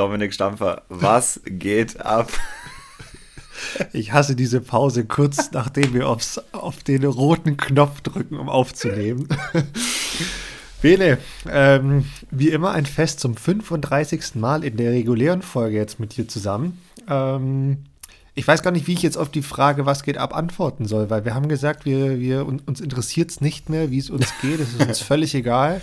Dominik Stampfer, was geht ab? Ich hasse diese Pause kurz nachdem wir aufs, auf den roten Knopf drücken, um aufzunehmen. Bene, ähm, wie immer ein Fest zum 35. Mal in der regulären Folge jetzt mit dir zusammen. Ähm, ich weiß gar nicht, wie ich jetzt auf die Frage, was geht ab, antworten soll, weil wir haben gesagt, wir, wir, uns interessiert es nicht mehr, wie es uns geht. Es ist uns völlig egal.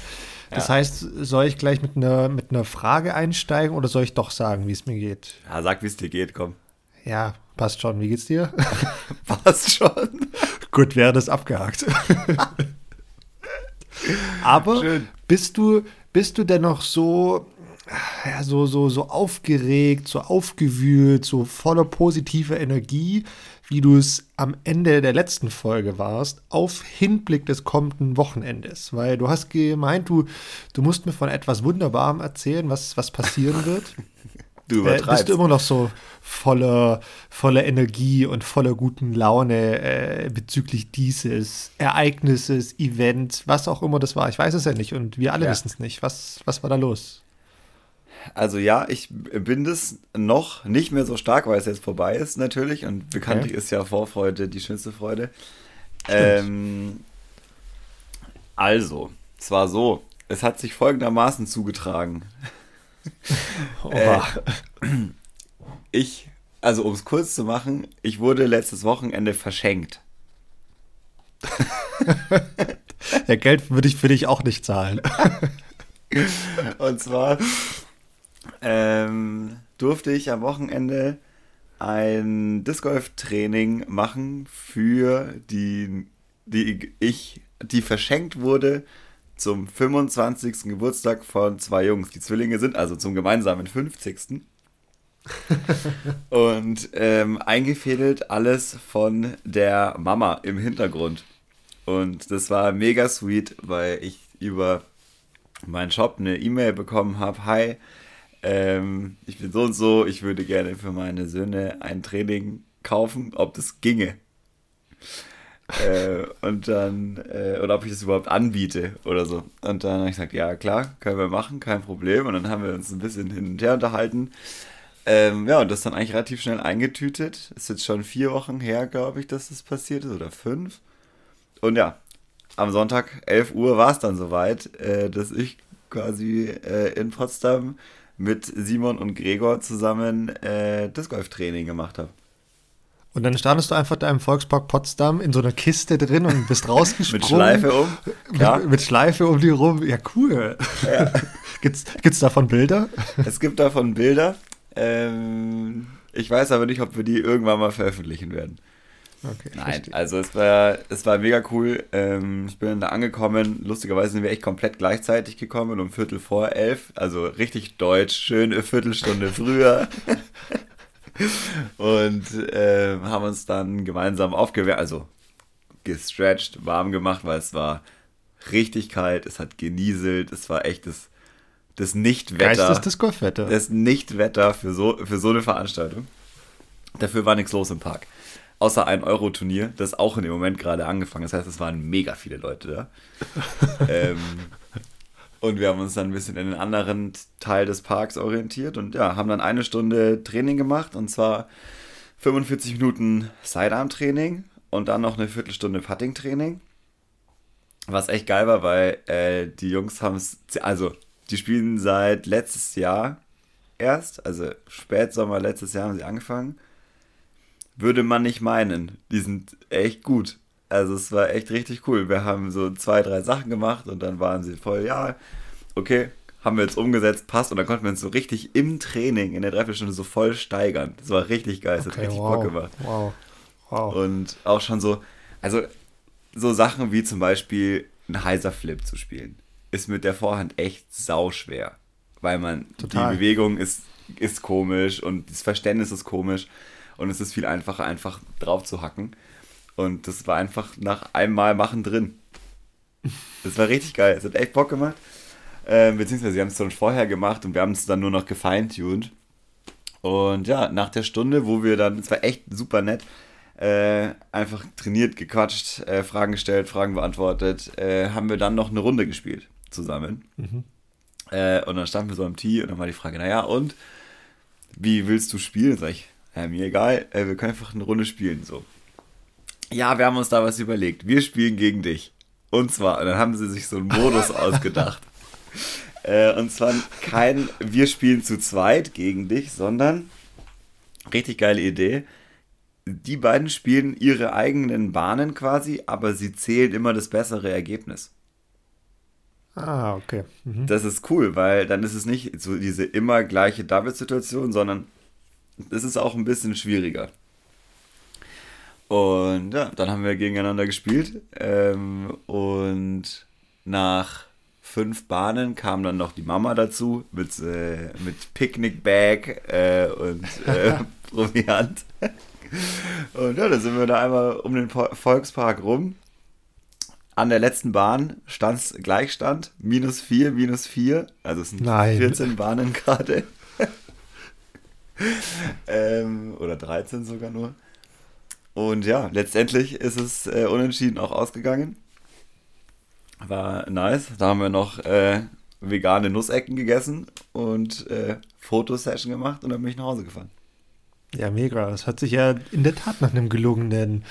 Das ja. heißt, soll ich gleich mit einer, mit einer Frage einsteigen oder soll ich doch sagen, wie es mir geht? Ja, sag, wie es dir geht, komm. Ja, passt schon. Wie geht's dir? passt schon. Gut, wäre das abgehakt. Aber Schön. bist du, bist du dennoch so, ja, so, so, so aufgeregt, so aufgewühlt, so voller positiver Energie, wie du es am Ende der letzten Folge warst, auf Hinblick des kommenden Wochenendes? Weil du hast gemeint, du, du musst mir von etwas Wunderbarem erzählen, was, was passieren wird. Du übertreibst. Äh, bist du immer noch so voller, voller Energie und voller guten Laune äh, bezüglich dieses Ereignisses, Event, was auch immer das war. Ich weiß es ja nicht und wir alle ja. wissen es nicht. Was, was war da los? Also ja, ich bin das noch nicht mehr so stark, weil es jetzt vorbei ist natürlich und bekanntlich okay. ist ja Vorfreude die schönste Freude. Ähm, also, es war so, es hat sich folgendermaßen zugetragen. äh, ich, also um es kurz zu machen, ich wurde letztes Wochenende verschenkt. ja, Geld würde ich für dich auch nicht zahlen. Und zwar ähm, durfte ich am Wochenende ein Disc Golf Training machen für die, die ich, die verschenkt wurde zum 25. Geburtstag von zwei Jungs. Die Zwillinge sind also zum gemeinsamen 50. und ähm, eingefädelt alles von der Mama im Hintergrund. Und das war mega sweet, weil ich über meinen Shop eine E-Mail bekommen habe. Hi, ähm, ich bin so und so, ich würde gerne für meine Söhne ein Training kaufen, ob das ginge äh, und dann, äh, oder ob ich das überhaupt anbiete oder so. Und dann habe ich gesagt, ja klar, können wir machen, kein Problem. Und dann haben wir uns ein bisschen hin und her unterhalten. Ähm, ja, und das dann eigentlich relativ schnell eingetütet. Ist jetzt schon vier Wochen her, glaube ich, dass das passiert ist, oder fünf. Und ja, am Sonntag, 11 Uhr, war es dann soweit, äh, dass ich quasi äh, in Potsdam mit Simon und Gregor zusammen äh, das Golftraining gemacht habe. Und dann standest du einfach da im Volkspark Potsdam in so einer Kiste drin und bist rausgesprungen. mit Schleife um. Ja. Mit, mit, Schleife um die rum. Ja, cool. Ja. gibt's, gibt's davon Bilder? Es gibt davon Bilder. Ähm, ich weiß aber nicht, ob wir die irgendwann mal veröffentlichen werden. Okay, Nein, verstehe. also es war, es war mega cool. Ähm, ich bin da angekommen. Lustigerweise sind wir echt komplett gleichzeitig gekommen, um Viertel vor elf. Also richtig deutsch, schöne Viertelstunde früher. und äh, haben uns dann gemeinsam aufgewärmt, also gestretched, warm gemacht, weil es war richtig kalt, es hat genieselt, es war echt das, das Nichtwetter. Geist das Golfwetter. Das Nichtwetter für so, für so eine Veranstaltung. Dafür war nichts los im Park. Außer ein Euro-Turnier, das auch in dem Moment gerade angefangen. Das heißt, es waren mega viele Leute da. ähm, und wir haben uns dann ein bisschen in den anderen Teil des Parks orientiert und ja, haben dann eine Stunde Training gemacht und zwar 45 Minuten Sidearm-Training und dann noch eine Viertelstunde Putting-Training. Was echt geil war, weil äh, die Jungs haben es, also die spielen seit letztes Jahr erst, also Spätsommer letztes Jahr haben sie angefangen. Würde man nicht meinen. Die sind echt gut. Also es war echt richtig cool. Wir haben so zwei, drei Sachen gemacht und dann waren sie voll, ja, okay, haben wir jetzt umgesetzt, passt. Und dann konnten wir uns so richtig im Training in der Dreiviertelstunde so voll steigern. Das war richtig geil, das okay, hat richtig wow, Bock gemacht. Wow, wow. Und auch schon so, also so Sachen wie zum Beispiel ein heiser Flip zu spielen, ist mit der Vorhand echt sauschwer. Weil man, Total. die Bewegung ist, ist komisch und das Verständnis ist komisch und es ist viel einfacher, einfach drauf zu hacken. Und das war einfach nach einem Mal machen drin. Das war richtig geil. Es hat echt Bock gemacht. Äh, beziehungsweise sie haben es schon vorher gemacht und wir haben es dann nur noch gefeintuned. Und ja, nach der Stunde, wo wir dann, es war echt super nett, äh, einfach trainiert, gequatscht, äh, Fragen gestellt, Fragen beantwortet, äh, haben wir dann noch eine Runde gespielt zusammen. Mhm. Äh, und dann standen wir so am Tee und dann war die Frage, naja, und wie willst du spielen? Sag ich, ja, mir egal, äh, wir können einfach eine Runde spielen. So. Ja, wir haben uns da was überlegt. Wir spielen gegen dich. Und zwar, und dann haben sie sich so einen Modus ausgedacht. Äh, und zwar kein Wir spielen zu zweit gegen dich, sondern richtig geile Idee. Die beiden spielen ihre eigenen Bahnen quasi, aber sie zählen immer das bessere Ergebnis. Ah, okay. Mhm. Das ist cool, weil dann ist es nicht so diese immer gleiche Double-Situation, sondern es ist auch ein bisschen schwieriger. Und ja, dann haben wir gegeneinander gespielt. Ähm, und nach fünf Bahnen kam dann noch die Mama dazu mit, äh, mit Picknick-Bag äh, und äh, Proviant. Und ja, dann sind wir da einmal um den Volkspark rum. An der letzten Bahn stand es Gleichstand, minus 4, minus 4. Also es sind Nein. 14 Bahnen gerade. ähm, oder 13 sogar nur. Und ja, letztendlich ist es äh, unentschieden auch ausgegangen. War nice. Da haben wir noch äh, vegane Nussecken gegessen und äh, Fotosession gemacht und dann bin ich nach Hause gefahren. Ja, mega. Das hört sich ja in der Tat nach einem gelungenen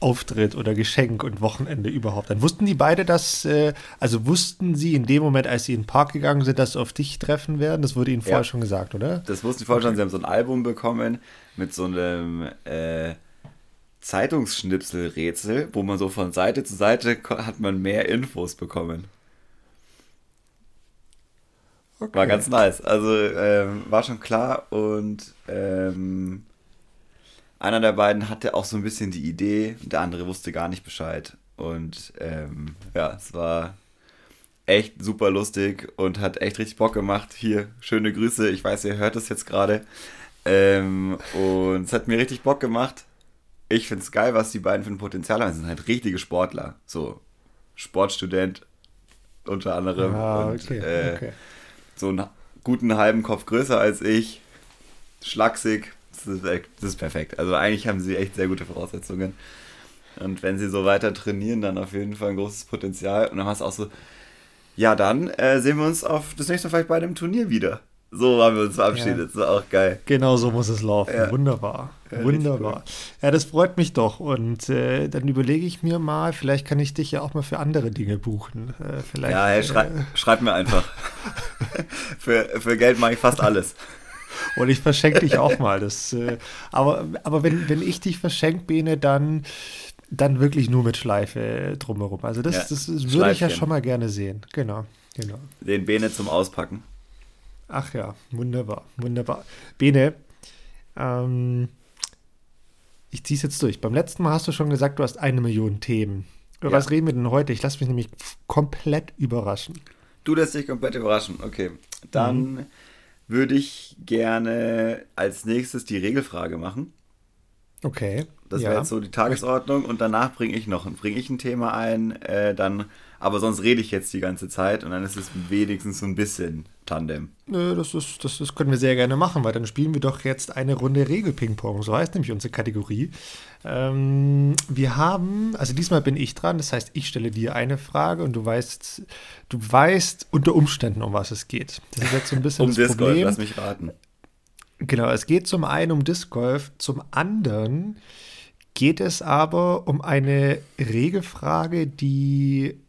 Auftritt oder Geschenk und Wochenende überhaupt an. Wussten die beide, dass, äh, also wussten sie in dem Moment, als sie in den Park gegangen sind, dass sie auf dich treffen werden? Das wurde ihnen vorher Ja. schon gesagt, oder? Das wussten die vorher schon. Sie haben so ein Album bekommen mit so einem äh, Zeitungsschnipselrätsel, wo man so von Seite zu Seite hat man mehr Infos bekommen. Okay. War ganz nice. Also ähm, war schon klar und ähm, einer der beiden hatte auch so ein bisschen die Idee und der andere wusste gar nicht Bescheid. Und ähm, ja, es war echt super lustig und hat echt richtig Bock gemacht. Hier, schöne Grüße. Ich weiß, ihr hört es jetzt gerade. Ähm, und es hat mir richtig Bock gemacht. Ich finde es geil, was die beiden für ein Potenzial haben. Sie sind halt richtige Sportler. So, Sportstudent unter anderem. Ah, und, okay, äh, okay. so einen guten halben Kopf größer als ich, schlaksig. Das ist, echt, das ist perfekt. Also eigentlich haben sie echt sehr gute Voraussetzungen. Und wenn sie so weiter trainieren, dann auf jeden Fall ein großes Potenzial. Und dann hast du auch so, ja, dann äh, sehen wir uns auf das nächste Mal vielleicht bei einem Turnier wieder. So haben wir uns verabschiedet. Ja. Das war auch geil. Genau so muss es laufen. Ja. Wunderbar. Ja, Wunderbar. Ja, das freut mich doch. Und äh, dann überlege ich mir mal, vielleicht kann ich dich ja auch mal für andere Dinge buchen. Äh, vielleicht, Ja, hey, schrei äh, schreib mir einfach. für, für Geld mache ich fast alles. Und ich verschenke dich auch mal. Das, äh, aber aber wenn, wenn ich dich verschenke, Bene, dann, dann wirklich nur mit Schleife drumherum. Also das, Ja, das, das würde ich ja schon mal gerne sehen. Genau, genau. Den Bene zum Auspacken. Ach ja, wunderbar, wunderbar. Bene, ähm, ich ziehe es jetzt durch. Beim letzten Mal hast du schon gesagt, du hast eine Million Themen. Über Ja. was reden wir denn heute? Ich lasse mich nämlich komplett überraschen. Du lässt dich komplett überraschen. Okay. Dann würde ich gerne als nächstes die Regelfrage machen. Okay. Das ja. wäre jetzt so die Tagesordnung und danach bringe ich noch bringe ich ein Thema ein, äh, dann, aber sonst rede ich jetzt die ganze Zeit und dann ist es wenigstens so ein bisschen Tandem. Nö, das, ist, das, das können wir sehr gerne machen, weil dann spielen wir doch jetzt eine Runde Regel-Ping-Pong. So heißt nämlich unsere Kategorie. Ähm, wir haben, also diesmal bin ich dran, das heißt, ich stelle dir eine Frage und du weißt, du weißt unter Umständen, um was es geht. Das ist jetzt so ein bisschen Um das Disc Golf, Problem. lass mich raten. Genau, es geht zum einen um Disc Golf, zum anderen geht es aber um eine Regelfrage, die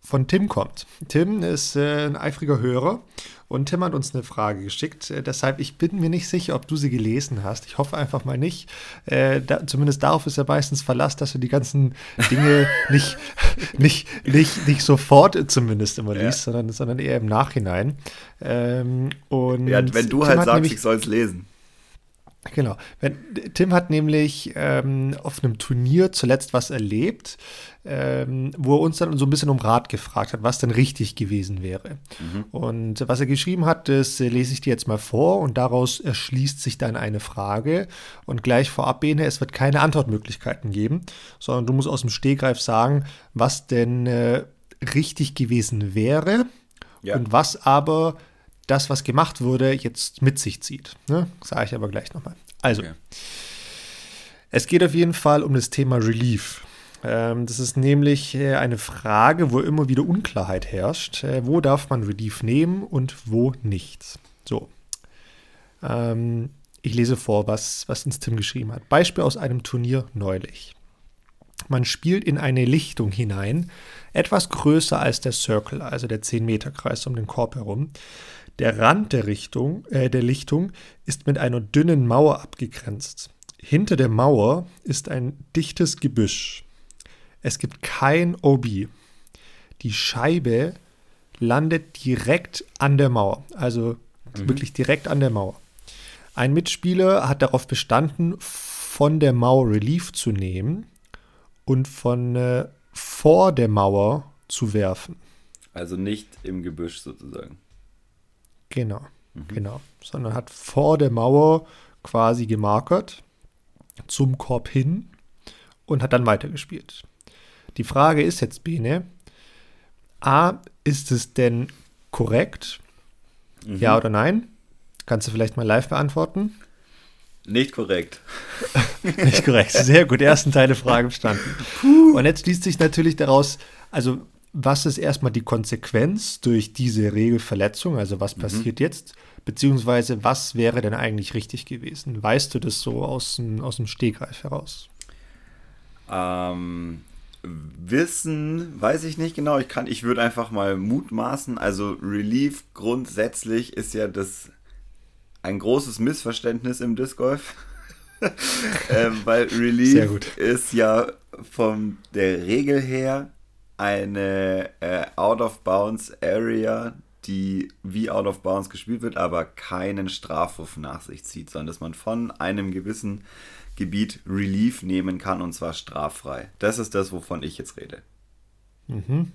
von Tim kommt. Tim ist äh, ein eifriger Hörer und Tim hat uns eine Frage geschickt. Äh, deshalb, ich bin mir nicht sicher, ob du sie gelesen hast. Ich hoffe einfach mal nicht. Äh, da, zumindest darauf ist er meistens Verlass, dass du die ganzen Dinge nicht, nicht, nicht, nicht sofort zumindest immer Ja. liest, sondern, sondern eher im Nachhinein. Ähm, und Ja, wenn du Tim halt sagst, ich soll es lesen. Genau. Tim hat nämlich ähm, auf einem Turnier zuletzt was erlebt, ähm, wo er uns dann so ein bisschen um Rat gefragt hat, was denn richtig gewesen wäre. Und was er geschrieben hat, das äh, lese ich dir jetzt mal vor und daraus erschließt sich dann eine Frage. Und gleich vorab, Bene, es wird keine Antwortmöglichkeiten geben, sondern du musst aus dem Stehgreif sagen, was denn äh, richtig gewesen wäre Ja. und was aber das, was gemacht wurde, jetzt mit sich zieht. Ne? Sage ich aber gleich nochmal. Also, Okay. es geht auf jeden Fall um das Thema Relief. Ähm, das ist nämlich äh, eine Frage, wo immer wieder Unklarheit herrscht. Äh, wo darf man Relief nehmen und wo nicht? So. Ähm, ich lese vor, was, was uns Tim geschrieben hat. Beispiel aus einem Turnier neulich. Man spielt in eine Lichtung hinein, etwas größer als der Circle, also der 10-Meter-Kreis um den Korb herum. Der Rand der, Richtung, äh, der Lichtung ist mit einer dünnen Mauer abgegrenzt. Hinter der Mauer ist ein dichtes Gebüsch. Es gibt kein OB. Die Scheibe landet direkt an der Mauer, also mhm. wirklich direkt an der Mauer. Ein Mitspieler hat darauf bestanden, von der Mauer Relief zu nehmen und von äh, vor der Mauer zu werfen. Also nicht im Gebüsch sozusagen. Genau, mhm. genau. Sondern hat vor der Mauer quasi gemarkert zum Korb hin und hat dann weitergespielt. Die Frage ist jetzt, Bene, A, ist es denn korrekt? Mhm. Ja oder nein? Kannst du vielleicht mal live beantworten? Nicht korrekt. Nicht korrekt. Sehr gut. Ersten Teil der Frage bestanden. Und jetzt schließt sich natürlich daraus, also was ist erstmal die Konsequenz durch diese Regelverletzung? Also was mhm. passiert mhm. jetzt? Beziehungsweise was wäre denn eigentlich richtig gewesen? Weißt du das so aus dem, aus dem Stegreif heraus? Ähm, Wissen, weiß ich nicht genau. Ich kann, ich würde einfach mal mutmaßen. Also Relief grundsätzlich ist ja das ein großes Missverständnis im Disc Golf. ähm, weil Relief ist ja von der Regel her eine äh, Out-of-Bounds-Area, die wie Out of Bounds gespielt wird, aber keinen Strafwurf nach sich zieht, sondern dass man von einem gewissen Gebiet Relief nehmen kann und zwar straffrei. Das ist das, wovon ich jetzt rede. Mhm.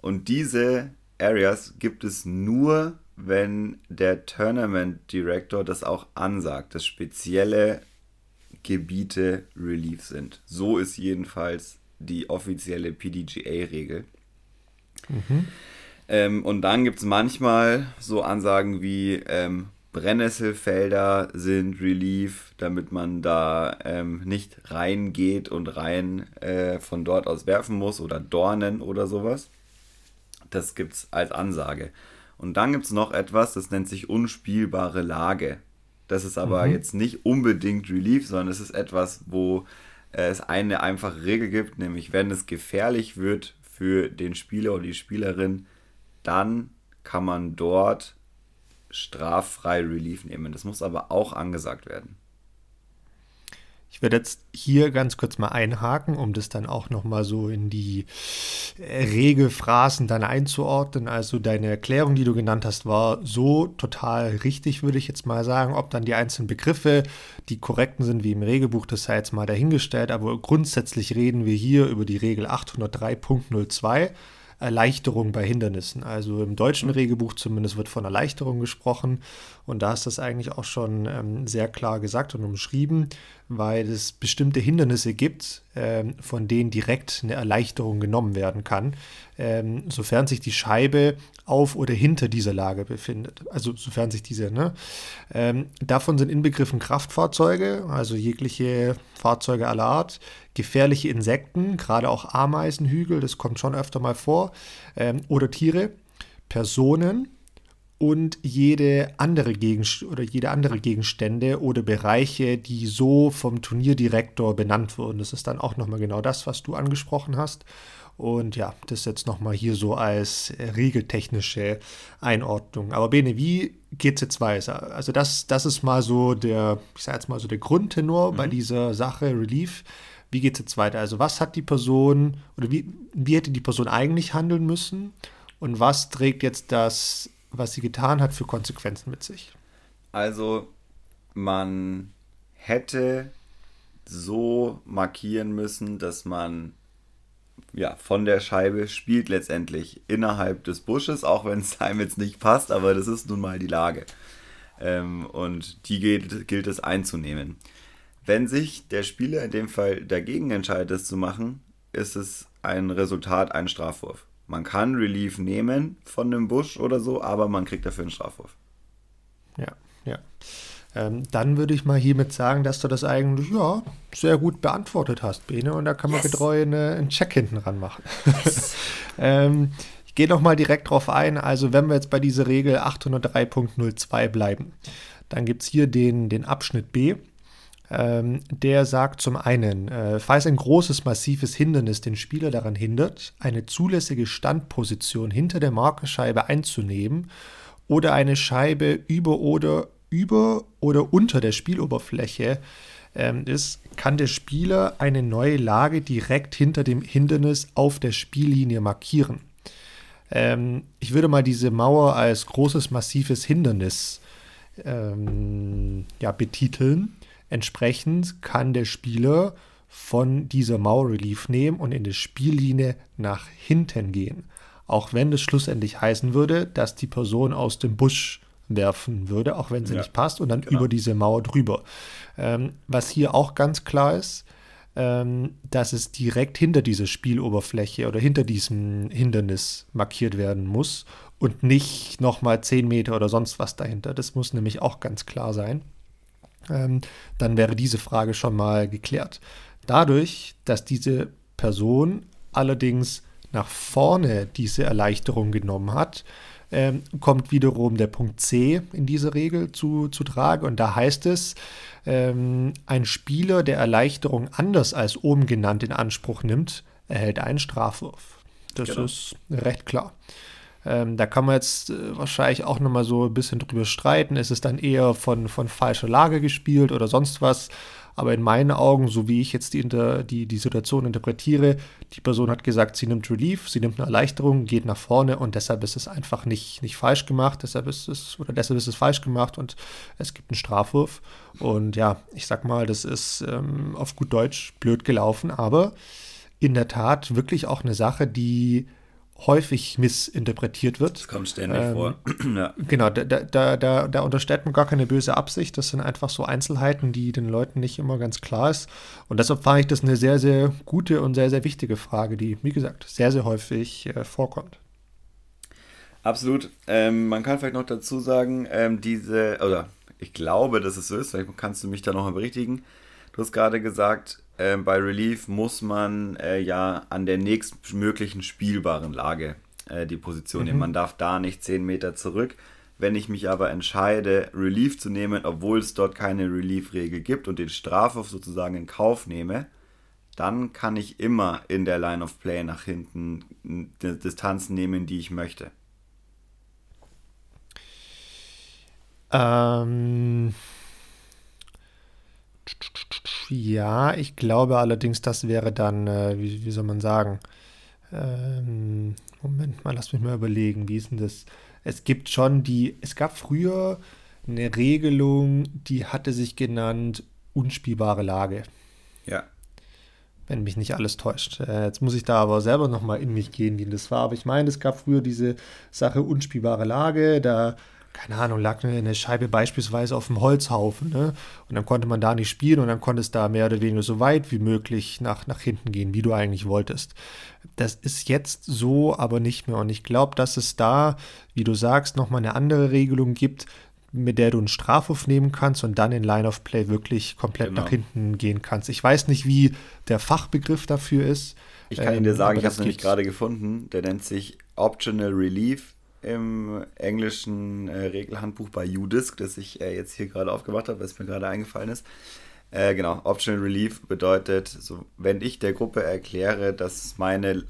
Und diese Areas gibt es nur, wenn der Tournament Director das auch ansagt, dass spezielle Gebiete Relief sind. So ist jedenfalls die offizielle PDGA-Regel. Mhm. Ähm, und dann gibt es manchmal so Ansagen wie ähm, Brennnesselfelder sind Relief, damit man da ähm, nicht reingeht und rein äh, von dort aus werfen muss oder Dornen oder sowas. Das gibt es als Ansage. Und dann gibt es noch etwas, das nennt sich unspielbare Lage. Das ist aber mhm. jetzt nicht unbedingt Relief, sondern es ist etwas, wo äh, es eine einfache Regel gibt, nämlich wenn es gefährlich wird für den Spieler oder die Spielerin, dann kann man dort straffrei Relief nehmen. Das muss aber auch angesagt werden. Ich werde jetzt hier ganz kurz mal einhaken, um das dann auch nochmal so in die Regelphrasen dann einzuordnen. Also deine Erklärung, die du genannt hast, war so total richtig, würde ich jetzt mal sagen. Ob dann die einzelnen Begriffe, die korrekten sind wie im Regelbuch, das sei jetzt mal dahingestellt. Aber grundsätzlich reden wir hier über die Regel 803.02 Erleichterung bei Hindernissen. Also im deutschen. Regelbuch zumindest wird von Erleichterung gesprochen und da ist das eigentlich auch schon ähm, sehr klar gesagt und umschrieben, weil es bestimmte Hindernisse gibt, ähm, von denen direkt eine Erleichterung genommen werden kann, ähm, sofern sich die Scheibe auf oder hinter dieser Lage befindet. Also sofern sich diese, ne? Ähm, davon sind inbegriffen Kraftfahrzeuge, also jegliche Fahrzeuge aller Art, gefährliche Insekten, gerade auch Ameisenhügel, das kommt schon öfter mal vor, ähm, oder Tiere, Personen, und jede andere Gegenst oder jede andere Gegenstände oder Bereiche, die so vom Turnierdirektor benannt wurden. Das ist dann auch nochmal genau das, was du angesprochen hast. Und ja, das jetzt nochmal hier so als regeltechnische Einordnung. Aber Bene, wie geht es jetzt weiter? Also das, das ist mal so der, ich sage jetzt mal so der Grundtenor mhm. bei dieser Sache Relief. Wie geht es jetzt weiter? Also was hat die Person oder wie, wie hätte die Person eigentlich handeln müssen? Und was trägt jetzt das was sie getan hat, für Konsequenzen mit sich? Also, man hätte so markieren müssen, dass man ja, von der Scheibe spielt letztendlich innerhalb des Busches, auch wenn es einem jetzt nicht passt, aber das ist nun mal die Lage. Ähm, und die gilt, gilt es einzunehmen. Wenn sich der Spieler in dem Fall dagegen entscheidet, das zu machen, ist es ein Resultat, ein Strafwurf. Man kann Relief nehmen von einem Busch oder so, aber man kriegt dafür einen Strafwurf. Ja, ja. Ähm, dann würde ich mal hiermit sagen, dass du das eigentlich ja, sehr gut beantwortet hast, Bene. Und da kann man yes. getreu eine, einen Check hinten ran machen. Yes. ähm, ich gehe noch mal direkt drauf ein. Also wenn wir jetzt bei dieser Regel 803.02 bleiben, Dann gibt es hier den, den Abschnitt B. Ähm, der sagt zum einen, äh, falls ein großes, massives Hindernis den Spieler daran hindert, eine zulässige Standposition hinter der Markerscheibe einzunehmen oder eine Scheibe über oder über oder unter der Spieloberfläche ähm, ist, kann der Spieler eine neue Lage direkt hinter dem Hindernis auf der Spiellinie markieren. Ähm, ich würde mal diese Mauer als großes, massives Hindernis ähm, ja, betiteln. Entsprechend kann der Spieler von dieser Mauer Relief nehmen und in der Spiellinie nach hinten gehen. Auch wenn das schlussendlich heißen würde, dass die Person aus dem Busch werfen würde, auch wenn sie ja, nicht passt, und dann genau. über diese Mauer drüber. Ähm, was hier auch ganz klar ist, ähm, dass es direkt hinter dieser Spieloberfläche oder hinter diesem Hindernis markiert werden muss und nicht nochmal 10 Meter oder sonst was dahinter. Das muss nämlich auch ganz klar sein. Ähm, dann wäre diese Frage schon mal geklärt. Dadurch, dass diese Person allerdings nach vorne diese Erleichterung genommen hat, ähm, kommt wiederum der Punkt C in dieser Regel zu, zu Trage. Und da heißt es, ähm, ein Spieler, der Erleichterung anders als oben genannt in Anspruch nimmt, erhält einen Strafwurf. Das genau. ist recht klar. Ähm, da kann man jetzt äh, wahrscheinlich auch nochmal so ein bisschen drüber streiten. Ist es dann eher von, von falscher Lage gespielt oder sonst was? Aber in meinen Augen, so wie ich jetzt die, die, die Situation interpretiere, die Person hat gesagt, sie nimmt Relief, sie nimmt eine Erleichterung, geht nach vorne und deshalb ist es einfach nicht, nicht falsch gemacht, deshalb ist es, oder deshalb ist es falsch gemacht und es gibt einen Strafwurf. Und ja, ich sag mal, das ist ähm, auf gut Deutsch blöd gelaufen, aber in der Tat wirklich auch eine Sache, die häufig missinterpretiert wird. Das kommt ständig ähm, vor. ja. Genau, da, da, da, da unterstellt man gar keine böse Absicht. Das sind einfach so Einzelheiten, die den Leuten nicht immer ganz klar ist. Und deshalb fand ich das eine sehr, sehr gute und sehr, sehr wichtige Frage, die, wie gesagt, sehr, sehr häufig äh, vorkommt. Absolut. Ähm, man kann vielleicht noch dazu sagen, ähm, diese, oder ich glaube, dass es so ist, vielleicht kannst du mich da noch mal berichtigen. Du hast gerade gesagt, äh, bei Relief muss man äh, ja an der nächstmöglichen spielbaren Lage äh, die Position mhm. nehmen. Man darf da nicht 10 Meter zurück. Wenn ich mich aber entscheide, Relief zu nehmen, obwohl es dort keine Relief-Regel gibt und den Strafwurf sozusagen in Kauf nehme, dann kann ich immer in der Line of Play nach hinten die Distanz nehmen, die ich möchte. Ähm, ja, ich glaube allerdings, das wäre dann, äh, wie, wie, soll man sagen, ähm, Moment mal, lass mich mal überlegen, wie ist denn das? Es gibt schon die, es gab früher eine Regelung, die hatte sich genannt unspielbare Lage. Ja. Wenn mich nicht alles täuscht. Äh, jetzt muss ich da aber selber nochmal in mich gehen, wie das war. Aber ich meine, es gab früher diese Sache unspielbare Lage, da keine Ahnung, lag eine Scheibe beispielsweise auf dem Holzhaufen. Ne? Und dann konnte man da nicht spielen und dann konnte es da mehr oder weniger so weit wie möglich nach, nach hinten gehen, wie du eigentlich wolltest. Das ist jetzt so aber nicht mehr. Und ich glaube, dass es da, wie du sagst, nochmal eine andere Regelung gibt, mit der du einen Strafwurf nehmen kannst und dann in Line of Play wirklich komplett genau. nach hinten gehen kannst. Ich weiß nicht, wie der Fachbegriff dafür ist. Ich kann ähm, dir sagen, ich habe es nämlich gerade gefunden. Der nennt sich Optional Relief im englischen äh, Regelhandbuch bei UDisc, das ich äh, jetzt hier gerade aufgemacht habe, was mir gerade eingefallen ist. Äh, genau, Optional Relief bedeutet, so, wenn ich der Gruppe erkläre, dass meine,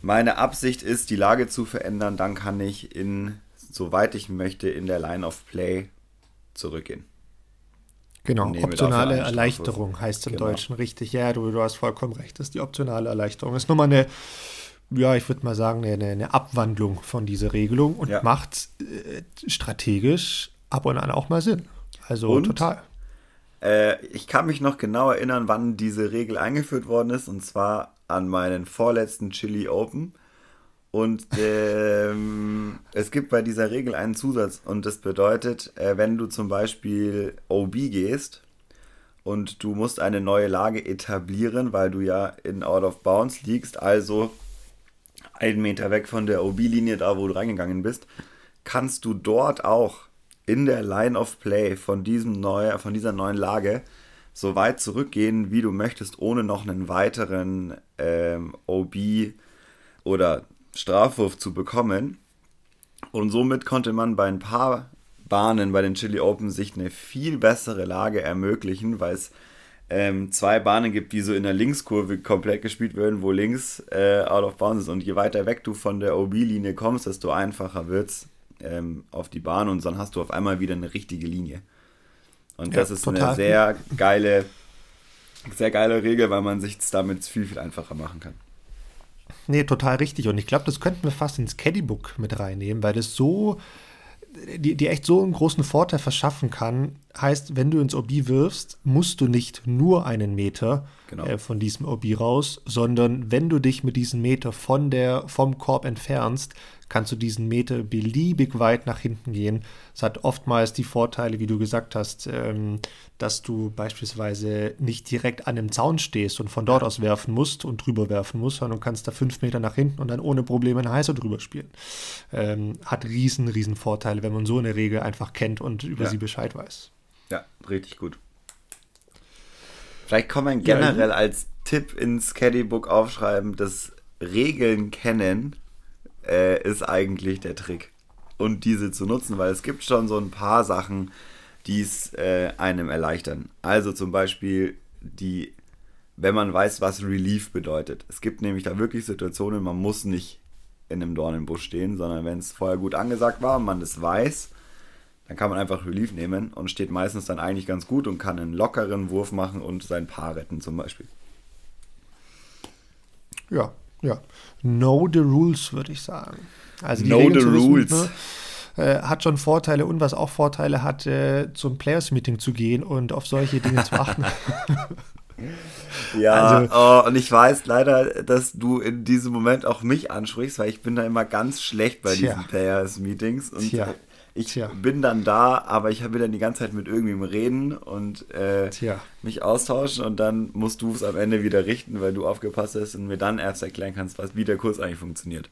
meine Absicht ist, die Lage zu verändern, dann kann ich in, soweit ich möchte, in der Line of Play zurückgehen. Genau, optionale Erleichterung heißt im genau. Deutschen richtig. Ja, du, du hast vollkommen recht, das ist die optionale Erleichterung. Ist nochmal eine ja, ich würde mal sagen, eine, eine, Abwandlung von dieser Regelung und ja. macht äh, strategisch ab und an auch mal Sinn. Also und, total. Äh, ich kann mich noch genau erinnern, wann diese Regel eingeführt worden ist, und zwar an meinen vorletzten Chili Open. Und ähm, es gibt bei dieser Regel einen Zusatz und das bedeutet, äh, wenn du zum Beispiel OB gehst und du musst eine neue Lage etablieren, weil du ja in Out of Bounds liegst, also einen Meter weg von der OB-Linie, da wo du reingegangen bist, kannst du dort auch in der Line of Play von, diesem neue, von dieser neuen Lage so weit zurückgehen, wie du möchtest, ohne noch einen weiteren ähm, OB oder Strafwurf zu bekommen. Und somit konnte man bei ein paar Bahnen bei den Chili Open sich eine viel bessere Lage ermöglichen, weil es ähm, zwei Bahnen gibt, die so in der Linkskurve komplett gespielt werden, wo links äh, out of bounds ist. Und je weiter weg du von der OB-Linie kommst, desto einfacher wird es ähm, auf die Bahn und dann hast du auf einmal wieder eine richtige Linie. Und ja, das ist total. eine sehr geile, sehr geile Regel, weil man sich damit viel, viel einfacher machen kann. Nee, total richtig. Und ich glaube, das könnten wir fast ins Caddybook mit reinnehmen, weil das so, die, die echt so einen großen Vorteil verschaffen kann. Heißt, wenn du ins OB wirfst, musst du nicht nur einen Meter genau. äh, von diesem OB raus, sondern wenn du dich mit diesem Meter von der, vom Korb entfernst, kannst du diesen Meter beliebig weit nach hinten gehen. Es hat oftmals die Vorteile, wie du gesagt hast, ähm, dass du beispielsweise nicht direkt an dem Zaun stehst und von dort aus werfen musst und drüber werfen musst, sondern du kannst da fünf Meter nach hinten und dann ohne Probleme einen Heißer drüber spielen. Ähm, hat riesen, riesen Vorteile, wenn man so eine Regel einfach kennt und über ja. sie Bescheid weiß. Ja, richtig gut. Vielleicht kann man generell ja, als Tipp ins Caddybook aufschreiben, dass Regeln kennen äh, ist eigentlich der Trick. Und diese zu nutzen, weil es gibt schon so ein paar Sachen, die es äh, einem erleichtern. Also zum Beispiel die, wenn man weiß, was Relief bedeutet. Es gibt nämlich da wirklich Situationen, man muss nicht in einem Dornenbusch stehen, sondern wenn es vorher gut angesagt war und man das weiß, dann kann man einfach Relief nehmen und steht meistens dann eigentlich ganz gut und kann einen lockeren Wurf machen und sein Paar retten zum Beispiel. Ja, ja, know the rules, würde ich sagen. Also die know Regeln the rules. Wissen, ne, äh, hat schon Vorteile und was auch Vorteile hat, äh, zum Players-Meeting zu gehen und auf solche Dinge zu achten. Ja, also, oh, und ich weiß leider, dass du in diesem Moment auch mich ansprichst, weil ich bin da immer ganz schlecht bei tja. diesen Players-Meetings. Und tja. Ich Tja. bin dann da, aber ich will dann die ganze Zeit mit irgendwem reden und äh, mich austauschen und dann musst du es am Ende wieder richten, weil du aufgepasst hast und mir dann erst erklären kannst, was, wie der Kurs eigentlich funktioniert.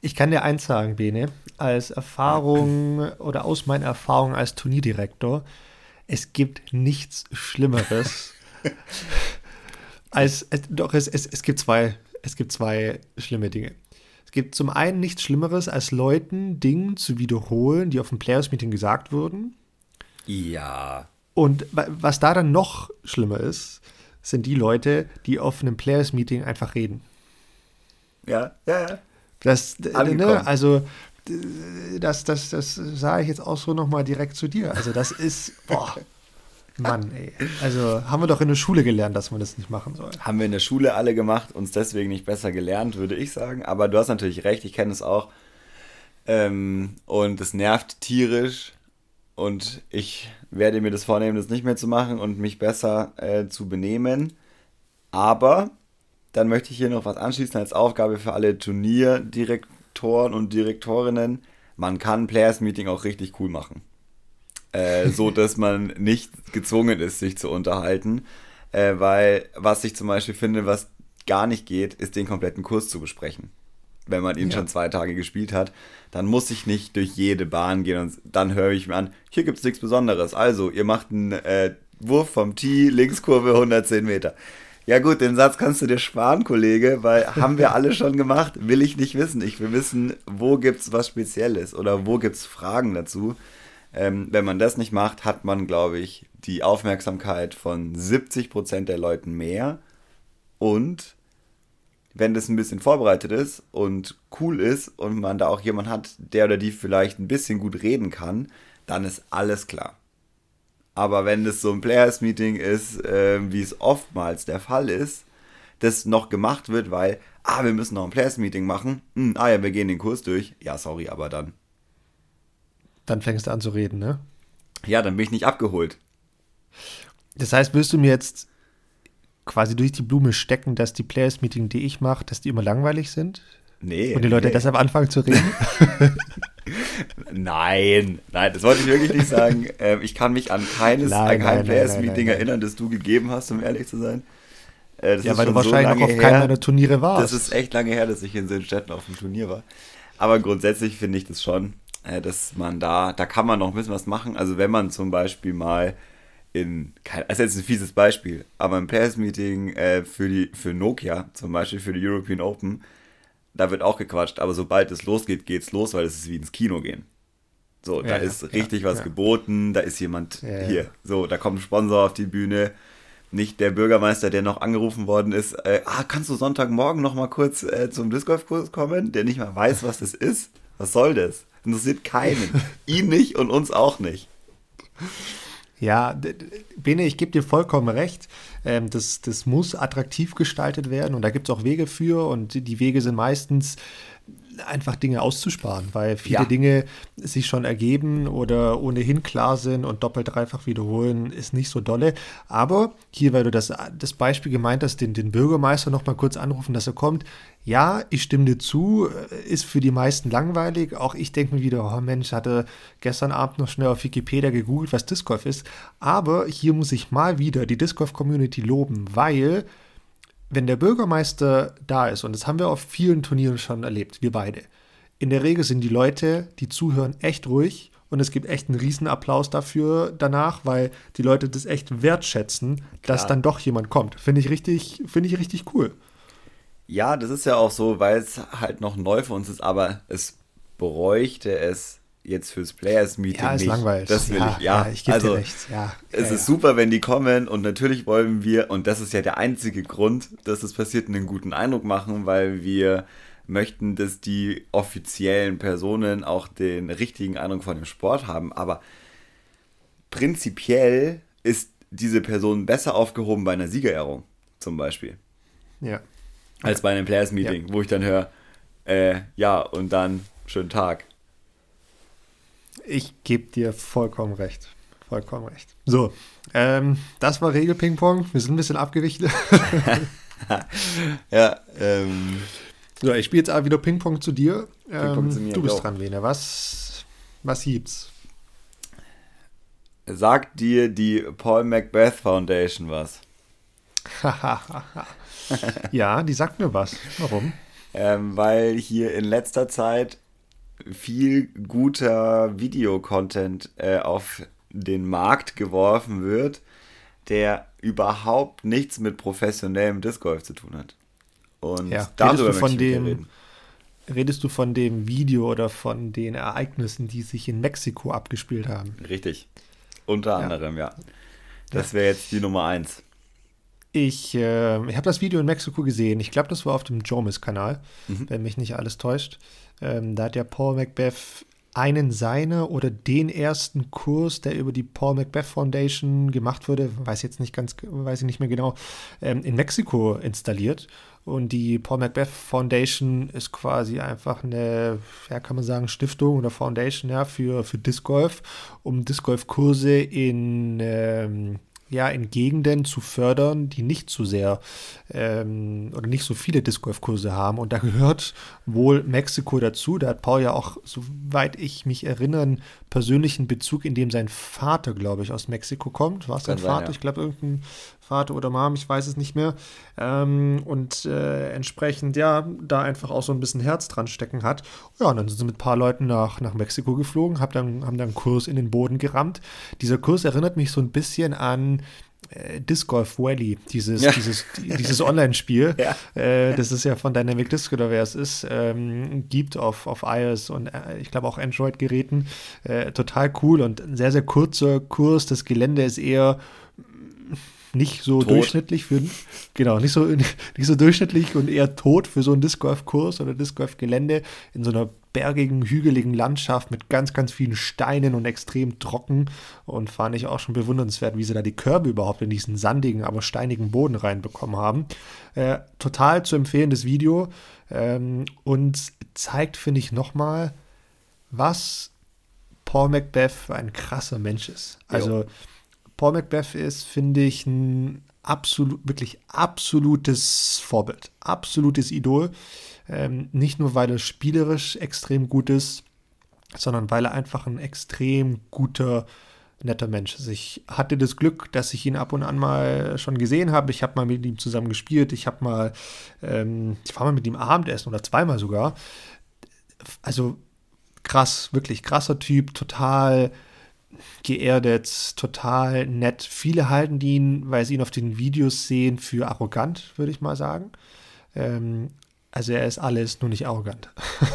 Ich kann dir eins sagen, Bene, als Erfahrung oder aus meiner Erfahrung als Turnierdirektor, es gibt nichts Schlimmeres als, äh, doch, es, es, es, gibt zwei, es gibt zwei schlimme Dinge gibt zum einen nichts Schlimmeres, als Leuten Dinge zu wiederholen, die auf dem Players Meeting gesagt wurden. Ja. Und was da dann noch schlimmer ist, sind die Leute, die auf einem Players Meeting einfach reden. Ja, ja, ja. Das, ne, also das, das, das sage ich jetzt auch so nochmal direkt zu dir. Also das ist, boah, Mann, ey. Also haben wir doch in der Schule gelernt, dass man das nicht machen soll. Haben wir in der Schule alle gemacht, uns deswegen nicht besser gelernt, würde ich sagen. Aber du hast natürlich recht, ich kenne es auch. Ähm, und es nervt tierisch. Und ich werde mir das vornehmen, das nicht mehr zu machen und mich besser äh, zu benehmen. Aber dann möchte ich hier noch was anschließen als Aufgabe für alle Turnierdirektoren und Direktorinnen. Man kann Players Meeting auch richtig cool machen äh, so dass man nicht gezwungen ist, sich zu unterhalten. Äh, weil, was ich zum Beispiel finde, was gar nicht geht, ist den kompletten Kurs zu besprechen. Wenn man ihn ja. schon zwei Tage gespielt hat, dann muss ich nicht durch jede Bahn gehen und dann höre ich mir an, hier gibt es nichts Besonderes. Also, ihr macht einen äh, Wurf vom Tee, Linkskurve 110 Meter. Ja gut, den Satz kannst du dir sparen, Kollege, weil haben wir alle schon gemacht, will ich nicht wissen. Ich will wissen, wo gibt es was Spezielles oder wo gibt es Fragen dazu. Ähm, wenn man das nicht macht, hat man, glaube ich, die Aufmerksamkeit von 70% der Leuten mehr. Und wenn das ein bisschen vorbereitet ist und cool ist und man da auch jemanden hat, der oder die vielleicht ein bisschen gut reden kann, dann ist alles klar. Aber wenn das so ein Players-Meeting ist, äh, wie es oftmals der Fall ist, das noch gemacht wird, weil, ah, wir müssen noch ein Players-Meeting machen, hm, ah ja, wir gehen den Kurs durch, ja, sorry, aber dann dann fängst du an zu reden, ne? Ja, dann bin ich nicht abgeholt. Das heißt, willst du mir jetzt quasi durch die Blume stecken, dass die Players-Meeting, die ich mache, dass die immer langweilig sind? Nee. Und die Leute nee. deshalb anfangen zu reden? nein, nein, das wollte ich wirklich nicht sagen. Ähm, ich kann mich an keines, nein, an kein Players-Meeting erinnern, das du gegeben hast, um ehrlich zu sein. Äh, ja, weil du wahrscheinlich so noch auf keinem deiner Turniere warst. Das ist echt lange her, dass ich in Sinnstätten auf dem Turnier war. Aber grundsätzlich finde ich das schon dass man da, da kann man noch ein bisschen was machen. Also wenn man zum Beispiel mal in, also jetzt ein fieses Beispiel, aber im Players-Meeting äh, für, die, für Nokia, zum Beispiel für die European Open, da wird auch gequatscht, aber sobald es losgeht, geht's los, weil es ist wie ins Kino gehen. So, da ist richtig was geboten, da ist jemand hier. So, da kommt ein Sponsor auf die Bühne. Nicht der Bürgermeister, der noch angerufen worden ist, äh, ah, kannst du Sonntagmorgen noch mal kurz äh, zum Disc Golf Kurs kommen, der nicht mal weiß, was das ist? Was soll das? Interessiert keinen. Ihn nicht und uns auch nicht. Ja, Bene, ich gebe dir vollkommen recht. Ähm, das, das muss attraktiv gestaltet werden und da gibt es auch Wege für und die Wege sind meistens einfach Dinge auszusparen, weil viele ja. Dinge sich schon ergeben oder ohnehin klar sind und doppelt, dreifach wiederholen ist nicht so dolle. Aber hier, weil du das, das Beispiel gemeint hast, den, den Bürgermeister noch mal kurz anrufen, dass er kommt. Ja, ich stimme dir zu, ist für die meisten langweilig. Auch ich denke mir wieder, oh Mensch, hatte gestern Abend noch schnell auf Wikipedia gegoogelt, was Disc Golf ist. Aber hier muss ich mal wieder die Disc Golf Community loben, weil wenn der Bürgermeister da ist, und das haben wir auf vielen Turnieren schon erlebt, wir beide, in der Regel sind die Leute, die zuhören, echt ruhig und es gibt echt einen Riesenapplaus dafür danach, weil die Leute das echt wertschätzen, Klar. dass dann doch jemand kommt. Finde ich richtig, finde ich richtig cool. Ja, das ist ja auch so, weil es halt noch neu für uns ist, aber es bräuchte es jetzt fürs Players Meeting ja, ist nicht. langweilig. Das will ja, ich. Ja, ja ich gebe also, dir recht. Ja, es ist super, wenn die kommen und natürlich wollen wir und das ist ja der einzige Grund, dass es passiert, einen guten Eindruck machen, weil wir möchten, dass die offiziellen Personen auch den richtigen Eindruck von dem Sport haben. Aber prinzipiell ist diese Person besser aufgehoben bei einer Siegerehrung, zum Beispiel. Ja. Als bei einem Players Meeting, wo ich dann höre, äh, ja, und dann schönen Tag. Ich gebe dir vollkommen recht. Vollkommen recht. So, ähm, das war Regel-Ping-Pong. Wir sind ein bisschen abgewichen. ja, ähm. So, ich spiele jetzt auch wieder Ping-Pong zu dir. Ähm, zu du bist dran, Wene. Was, was gibt's? Sagt dir die Paul Macbeth Foundation was? ja, die sagt mir was. Warum? Ähm, weil hier in letzter Zeit viel guter Videocontent äh, auf den Markt geworfen wird, der überhaupt nichts mit professionellem Disc Golf zu tun hat. Und ja, darüber redest du von dem reden. Redest du von dem Video oder von den Ereignissen, die sich in Mexiko abgespielt haben? Richtig. Unter ja. anderem, ja. Das wäre jetzt die Nummer eins. Ich, äh, ich habe das Video in Mexiko gesehen. Ich glaube, das war auf dem Jomis-Kanal, mhm. wenn mich nicht alles täuscht. Ähm, da hat ja Paul Macbeth einen seiner oder den ersten Kurs, der über die Paul Macbeth Foundation gemacht wurde, weiß jetzt nicht ganz, weiß ich nicht mehr genau, ähm, in Mexiko installiert. Und die Paul Macbeth Foundation ist quasi einfach eine, ja, kann man sagen, Stiftung oder Foundation ja, für, für Disc Golf, um Disc Golf Kurse in ähm, ja in Gegenden zu fördern, die nicht so sehr ähm, oder nicht so viele Disc Golf Kurse haben. Und da gehört wohl Mexiko dazu. Da hat Paul ja auch, soweit ich mich erinnere, einen persönlichen Bezug, in dem sein Vater, glaube ich, aus Mexiko kommt. War es sein Vater? Ja. Ich glaube, irgendein Vater oder Mom, ich weiß es nicht mehr. Ähm, und äh, entsprechend, ja, da einfach auch so ein bisschen Herz dran stecken hat. Ja, und dann sind sie mit ein paar Leuten nach, nach Mexiko geflogen, hab dann, haben dann einen Kurs in den Boden gerammt. Dieser Kurs erinnert mich so ein bisschen an äh, Disc Golf Valley, dieses, ja. dieses, dieses Online-Spiel. Ja. Äh, das ist ja von Dynamic Disc oder wer es ist, ähm, gibt auf, auf iOS und äh, ich glaube auch Android-Geräten. Äh, total cool und ein sehr, sehr kurzer Kurs. Das Gelände ist eher nicht so tot. durchschnittlich für genau nicht so nicht so durchschnittlich und eher tot für so einen Disc Golf Kurs oder Disc Golf Gelände in so einer bergigen hügeligen Landschaft mit ganz ganz vielen Steinen und extrem trocken und fand ich auch schon bewundernswert, wie sie da die Körbe überhaupt in diesen sandigen aber steinigen Boden reinbekommen haben. Äh, total zu empfehlendes Video ähm, und zeigt finde ich nochmal, was Paul Macbeth für ein krasser Mensch ist. Also jo Paul Macbeth ist, finde ich, ein absolut, wirklich absolutes Vorbild, absolutes Idol. Ähm, nicht nur, weil er spielerisch extrem gut ist, sondern weil er einfach ein extrem guter, netter Mensch ist. Ich hatte das Glück, dass ich ihn ab und an mal schon gesehen habe. Ich habe mal mit ihm zusammen gespielt. Ich habe mal, ähm, ich war mal mit ihm Abendessen oder zweimal sogar. Also krass, wirklich krasser Typ, total geerdet, total nett. Viele halten ihn, weil sie ihn auf den Videos sehen, für arrogant, würde ich mal sagen. Ähm, also er ist alles, nur nicht arrogant.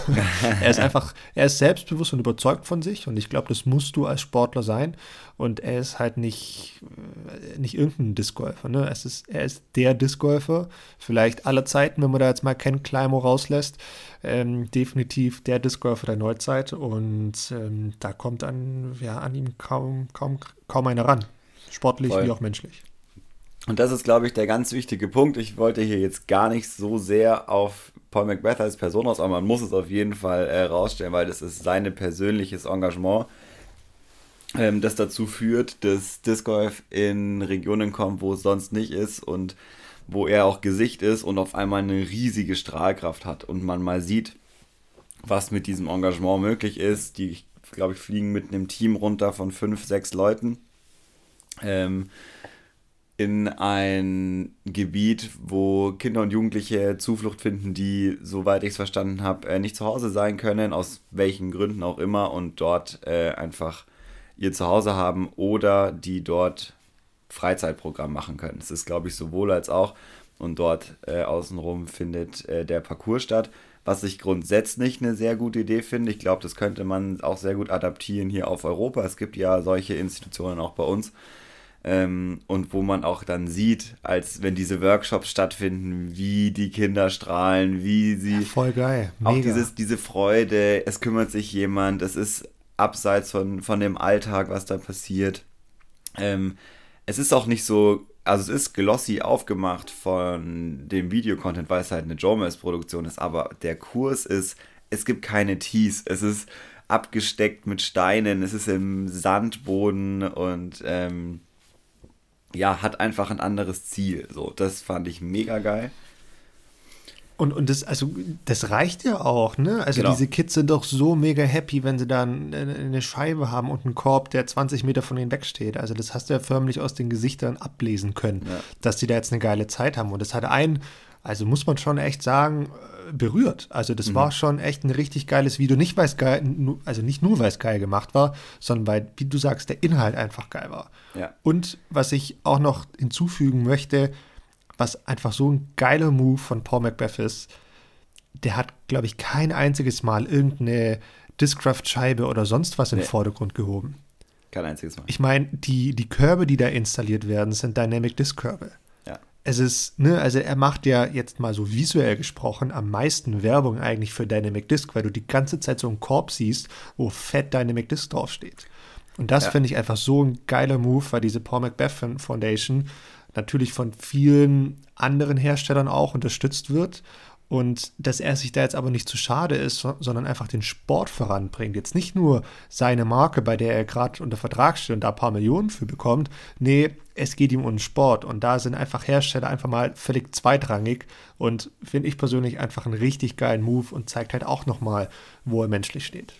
er ist einfach, er ist selbstbewusst und überzeugt von sich und ich glaube, das musst du als Sportler sein. Und er ist halt nicht, äh, nicht irgendein Discgolfer. Ne? Es ist, er ist der Discgolfer, vielleicht aller Zeiten, wenn man da jetzt mal Ken Climo rauslässt. Ähm, definitiv der Discgolfer der Neuzeit und ähm, da kommt an, ja, an ihm kaum, kaum, kaum einer ran. Sportlich Voll. wie auch menschlich. Und das ist, glaube ich, der ganz wichtige Punkt. Ich wollte hier jetzt gar nicht so sehr auf Paul Macbeth als Person aus, aber man muss es auf jeden Fall äh, weil das ist sein persönliches Engagement, ähm, das dazu führt, dass Disc Golf in Regionen kommt, wo es sonst nicht ist und wo er auch Gesicht ist und auf einmal eine riesige Strahlkraft hat und man mal sieht, was mit diesem Engagement möglich ist. Die, glaube ich, fliegen mit einem Team runter von fünf, sechs Leuten. Ähm, in ein Gebiet, wo Kinder und Jugendliche Zuflucht finden, die, soweit ich es verstanden habe, äh, nicht zu Hause sein können, aus welchen Gründen auch immer, und dort äh, einfach ihr Zuhause haben oder die dort Freizeitprogramm machen können. Es ist, glaube ich, sowohl als auch. Und dort äh, außenrum findet äh, der Parcours statt, was ich grundsätzlich eine sehr gute Idee finde. Ich glaube, das könnte man auch sehr gut adaptieren hier auf Europa. Es gibt ja solche Institutionen auch bei uns ähm, und wo man auch dann sieht, als wenn diese Workshops stattfinden, wie die Kinder strahlen, wie sie. Ja, voll geil. Mega. Auch dieses, diese Freude, es kümmert sich jemand, es ist abseits von, von dem Alltag, was da passiert. Ähm, es ist auch nicht so, also es ist glossy aufgemacht von dem Videocontent, weil es halt eine Jomas-Produktion ist, aber der Kurs ist, es gibt keine Tees, es ist abgesteckt mit Steinen, es ist im Sandboden und ähm, ja, hat einfach ein anderes Ziel. So, das fand ich mega geil. Und, und das, also, das reicht ja auch, ne? Also genau. diese Kids sind doch so mega happy, wenn sie dann eine Scheibe haben und einen Korb, der 20 Meter von ihnen wegsteht. Also das hast du ja förmlich aus den Gesichtern ablesen können, ja. dass die da jetzt eine geile Zeit haben. Und das hat einen, also muss man schon echt sagen, berührt. Also das mhm. war schon echt ein richtig geiles Video. Nicht weil es geil, also nicht nur weil es geil gemacht war, sondern weil, wie du sagst, der Inhalt einfach geil war. Ja. Und was ich auch noch hinzufügen möchte, was einfach so ein geiler Move von Paul Macbeth ist, der hat, glaube ich, kein einziges Mal irgendeine Discraft-Scheibe oder sonst was nee. in den Vordergrund gehoben. Kein einziges Mal. Ich meine, die, die Körbe, die da installiert werden, sind Dynamic Disc Körbe es ist, ne, also er macht ja jetzt mal so visuell gesprochen am meisten Werbung eigentlich für Dynamic Disk, weil du die ganze Zeit so einen Korb siehst, wo fett Dynamic Disk draufsteht. Und das ja. finde ich einfach so ein geiler Move, weil diese Paul Macbeth Foundation natürlich von vielen anderen Herstellern auch unterstützt wird und dass er sich da jetzt aber nicht zu schade ist, sondern einfach den Sport voranbringt. Jetzt nicht nur seine Marke, bei der er gerade unter Vertrag steht und da ein paar Millionen für bekommt. Nee, es geht ihm um den Sport. Und da sind einfach Hersteller einfach mal völlig zweitrangig. Und finde ich persönlich einfach einen richtig geilen Move und zeigt halt auch nochmal, wo er menschlich steht.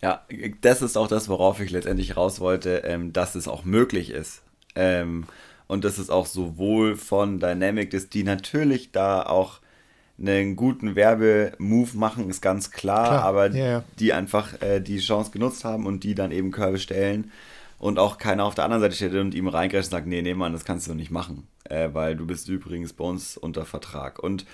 Ja, das ist auch das, worauf ich letztendlich raus wollte, ähm, dass es auch möglich ist. Ähm, und das ist auch sowohl von Dynamic, dass die natürlich da auch einen guten Werbemove machen, ist ganz klar, klar. aber yeah. die einfach äh, die Chance genutzt haben und die dann eben Körbe stellen und auch keiner auf der anderen Seite steht und ihm reingreift und sagt, nee, nee, Mann, das kannst du nicht machen, äh, weil du bist übrigens bei uns unter Vertrag. Und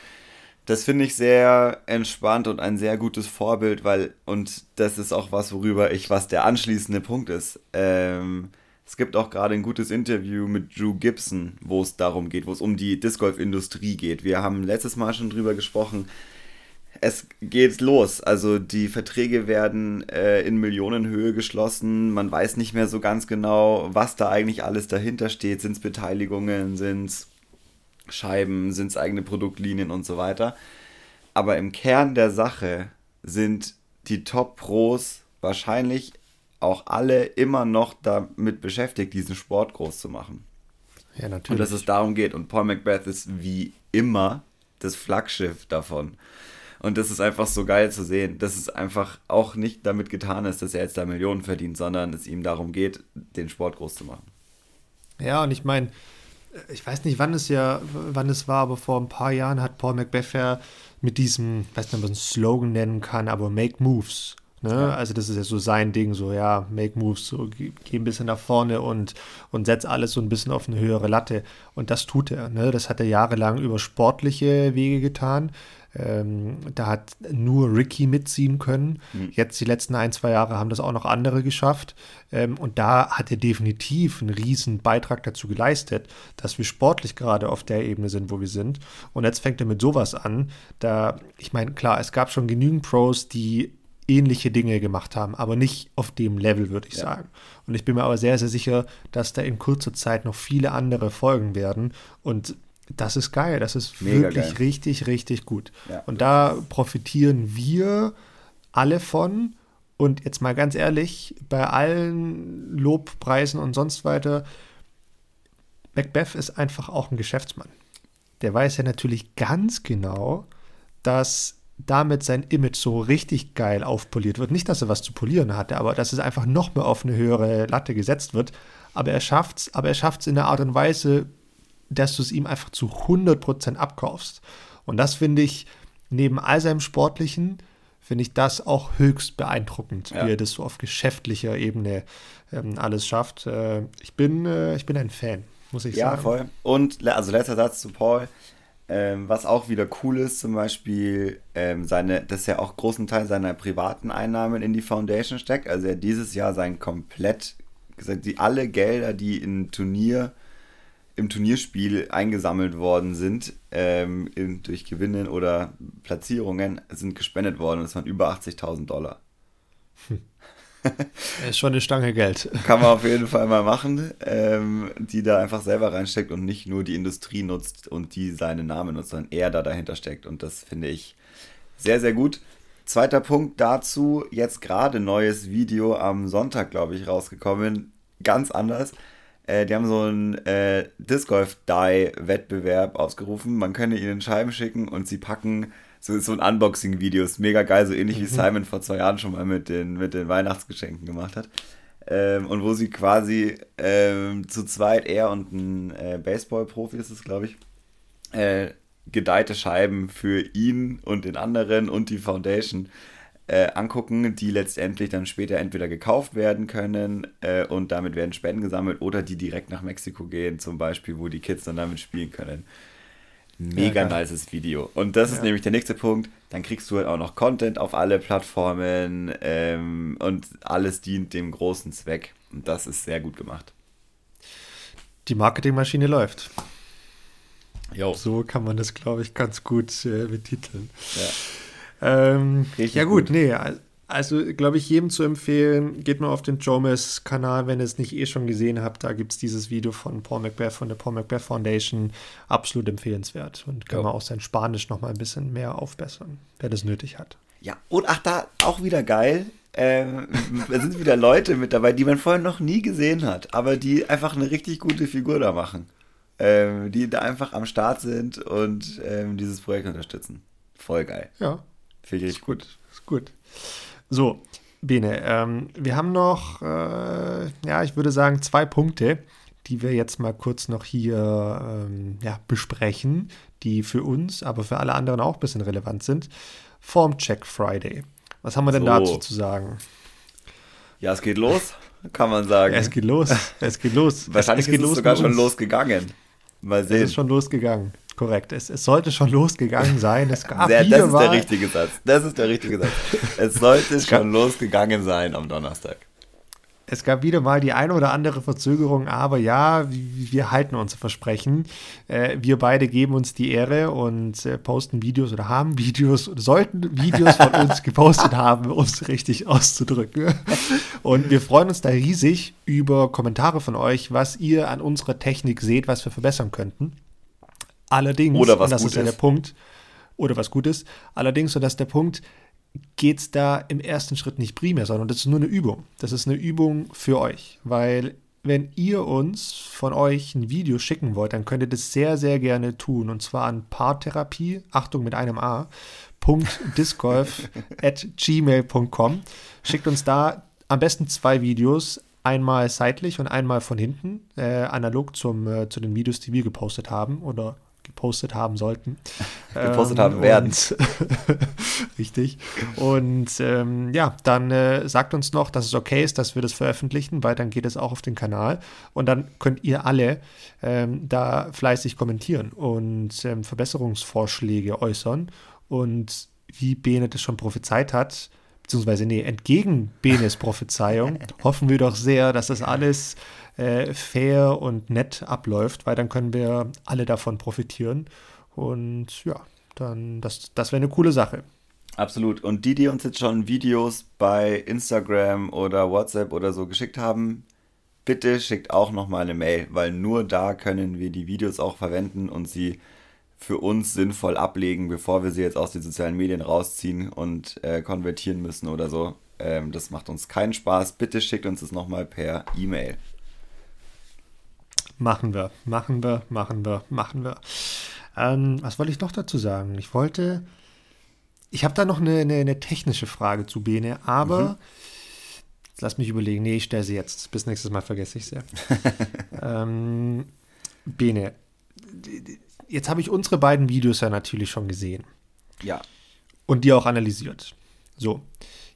das finde ich sehr entspannt und ein sehr gutes Vorbild, weil, und das ist auch was, worüber ich, was der anschließende Punkt ist, ähm, es gibt auch gerade ein gutes Interview mit Drew Gibson, wo es darum geht, wo es um die Disc Golf Industrie geht. Wir haben letztes Mal schon drüber gesprochen. Es geht los. Also die Verträge werden äh, in Millionenhöhe geschlossen. Man weiß nicht mehr so ganz genau, was da eigentlich alles dahinter steht. Sind es Beteiligungen, sind es Scheiben, sind es eigene Produktlinien und so weiter. Aber im Kern der Sache sind die Top-Pros wahrscheinlich auch alle immer noch damit beschäftigt, diesen Sport groß zu machen. Ja, natürlich. Und dass es darum geht. Und Paul Macbeth ist wie immer das Flaggschiff davon. Und das ist einfach so geil zu sehen, dass es einfach auch nicht damit getan ist, dass er jetzt da Millionen verdient, sondern es ihm darum geht, den Sport groß zu machen. Ja, und ich meine, ich weiß nicht, wann es ja, wann es war, aber vor ein paar Jahren hat Paul Macbeth ja mit diesem, ich weiß nicht, ob man es einen Slogan nennen kann, aber Make Moves Ne? Ja. Also das ist ja so sein Ding, so ja, make moves, so geh, geh, ein bisschen nach vorne und, und setz alles so ein bisschen auf eine höhere Latte. Und das tut er. Ne? Das hat er jahrelang über sportliche Wege getan. Ähm, da hat nur Ricky mitziehen können. Mhm. Jetzt die letzten ein, zwei Jahre haben das auch noch andere geschafft. Ähm, und da hat er definitiv einen riesen Beitrag dazu geleistet, dass wir sportlich gerade auf der Ebene sind, wo wir sind. Und jetzt fängt er mit sowas an. Da, ich meine, klar, es gab schon genügend Pros, die ähnliche Dinge gemacht haben, aber nicht auf dem Level, würde ich ja. sagen. Und ich bin mir aber sehr, sehr sicher, dass da in kurzer Zeit noch viele andere folgen werden. Und das ist geil. Das ist Mega wirklich geil. richtig, richtig gut. Ja. Und da profitieren wir alle von. Und jetzt mal ganz ehrlich, bei allen Lobpreisen und sonst weiter, Macbeth ist einfach auch ein Geschäftsmann. Der weiß ja natürlich ganz genau, dass damit sein Image so richtig geil aufpoliert wird. Nicht, dass er was zu polieren hatte, aber dass es einfach noch mehr auf eine höhere Latte gesetzt wird. Aber er schafft es, aber er schafft es in einer Art und Weise, dass du es ihm einfach zu 100% abkaufst. Und das finde ich, neben all seinem Sportlichen, finde ich das auch höchst beeindruckend, ja. wie er das so auf geschäftlicher Ebene ähm, alles schafft. Äh, ich, bin, äh, ich bin ein Fan, muss ich ja, sagen. Ja, voll. Und also letzter Satz zu Paul. Ähm, was auch wieder cool ist, zum Beispiel, ähm, seine, dass er auch großen Teil seiner privaten Einnahmen in die Foundation steckt. Also er dieses Jahr sein komplett, die alle Gelder, die in Turnier, im Turnierspiel eingesammelt worden sind, ähm, in, durch Gewinnen oder Platzierungen, sind gespendet worden. Das waren über 80.000 Dollar. Hm. ist schon eine Stange Geld. Kann man auf jeden Fall mal machen, ähm, die da einfach selber reinsteckt und nicht nur die Industrie nutzt und die seinen Namen nutzt, sondern er da dahinter steckt. Und das finde ich sehr, sehr gut. Zweiter Punkt dazu, jetzt gerade neues Video am Sonntag, glaube ich, rausgekommen. Ganz anders. Äh, die haben so einen äh, Disc Golf Die Wettbewerb ausgerufen. Man könne ihnen Scheiben schicken und sie packen so, so ein Unboxing-Video. Ist mega geil, so ähnlich mhm. wie Simon vor zwei Jahren schon mal mit den, mit den Weihnachtsgeschenken gemacht hat. Ähm, und wo sie quasi ähm, zu zweit, er und ein äh, Baseball-Profi ist es, glaube ich, äh, gedeihte Scheiben für ihn und den anderen und die Foundation äh, angucken, die letztendlich dann später entweder gekauft werden können äh, und damit werden Spenden gesammelt oder die direkt nach Mexiko gehen, zum Beispiel, wo die Kids dann damit spielen können. Mega ja, nices Video. Und das ist nämlich der nächste Punkt. Dann kriegst du halt auch noch Content auf alle Plattformen ähm, und alles dient dem großen Zweck. Und das ist sehr gut gemacht. Die Marketingmaschine läuft. Jo. So kann man das, glaube ich, ganz gut äh, betiteln. Ja, ähm, ja gut, gut, nee, also, glaube ich, jedem zu empfehlen, geht mal auf den Jomes-Kanal, wenn ihr es nicht eh schon gesehen habt. Da gibt es dieses Video von Paul Macbeth von der Paul Macbeth Foundation. Absolut empfehlenswert. Und kann ja. man auch sein Spanisch noch mal ein bisschen mehr aufbessern, wer das nötig hat. Ja, und ach, da auch wieder geil. Ähm, da sind wieder Leute mit dabei, die man vorher noch nie gesehen hat, aber die einfach eine richtig gute Figur da machen. Ähm, die da einfach am Start sind und ähm, dieses Projekt unterstützen. Voll geil. Ja. Finde ich gut. Ist gut. So, Bene, ähm, wir haben noch, äh, ja, ich würde sagen, zwei Punkte, die wir jetzt mal kurz noch hier ähm, ja, besprechen, die für uns, aber für alle anderen auch ein bisschen relevant sind. Form Check Friday. Was haben wir denn so. dazu zu sagen? Ja, es geht los, kann man sagen. Es geht los, es geht los. Wahrscheinlich es, es ist es sogar schon losgegangen. Mal sehen. Es ist schon losgegangen korrekt. Es, es sollte schon losgegangen sein. Es gab Sehr, das ist der richtige Satz. Das ist der richtige Satz. Es sollte es schon losgegangen sein am Donnerstag. Es gab wieder mal die eine oder andere Verzögerung, aber ja, wir halten unser Versprechen. Äh, wir beide geben uns die Ehre und äh, posten Videos oder haben Videos oder sollten Videos von uns gepostet haben, um es richtig auszudrücken. Und wir freuen uns da riesig über Kommentare von euch, was ihr an unserer Technik seht, was wir verbessern könnten. Allerdings, oder was und das ist ja der Punkt, oder was gut ist, allerdings, und das ist der Punkt, geht es da im ersten Schritt nicht primär, sondern das ist nur eine Übung. Das ist eine Übung für euch, weil wenn ihr uns von euch ein Video schicken wollt, dann könnt ihr das sehr, sehr gerne tun. Und zwar an Paartherapie, Achtung mit einem A, .discgolf at gmail.com. Schickt uns da am besten zwei Videos, einmal seitlich und einmal von hinten, äh, analog zum, äh, zu den Videos, die wir gepostet haben oder gepostet haben sollten. gepostet ähm, haben werden. richtig. Und ähm, ja, dann äh, sagt uns noch, dass es okay ist, dass wir das veröffentlichen, weil dann geht es auch auf den Kanal. Und dann könnt ihr alle ähm, da fleißig kommentieren und ähm, Verbesserungsvorschläge äußern. Und wie Bene das schon prophezeit hat, beziehungsweise nee, entgegen Benes Prophezeiung, hoffen wir doch sehr, dass das alles äh, fair und nett abläuft, weil dann können wir alle davon profitieren. Und ja, dann, das, das wäre eine coole Sache. Absolut. Und die, die uns jetzt schon Videos bei Instagram oder WhatsApp oder so geschickt haben, bitte schickt auch nochmal eine Mail, weil nur da können wir die Videos auch verwenden und sie für uns sinnvoll ablegen, bevor wir sie jetzt aus den sozialen Medien rausziehen und äh, konvertieren müssen oder so. Ähm, das macht uns keinen Spaß. Bitte schickt uns das nochmal per E-Mail. Machen wir, machen wir, machen wir, machen wir. Ähm, was wollte ich noch dazu sagen? Ich wollte, ich habe da noch eine, eine, eine, technische Frage zu Bene, aber mhm. lass mich überlegen. Nee, ich stelle sie jetzt. Bis nächstes Mal vergesse ich sie. ähm, Bene, jetzt habe ich unsere beiden Videos ja natürlich schon gesehen. Ja. Und die auch analysiert. So,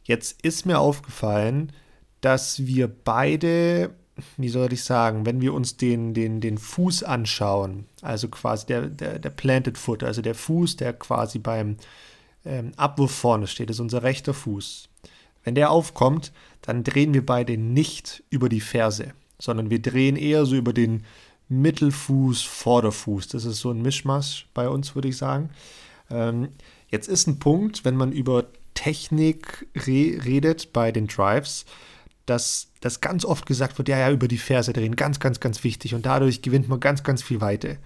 jetzt ist mir aufgefallen, dass wir beide, wie soll ich sagen, wenn wir uns den, den, den Fuß anschauen, also quasi der, der, der Planted Foot, also der Fuß, der quasi beim ähm, Abwurf vorne steht, ist unser rechter Fuß. Wenn der aufkommt, dann drehen wir beide nicht über die Ferse, sondern wir drehen eher so über den Mittelfuß, Vorderfuß. Das ist so ein Mischmasch bei uns, würde ich sagen. Ähm, jetzt ist ein Punkt, wenn man über Technik re redet bei den Drives, dass das ganz oft gesagt wird, ja, ja, über die Ferse drehen, ganz, ganz, ganz wichtig. Und dadurch gewinnt man ganz, ganz viel Weite.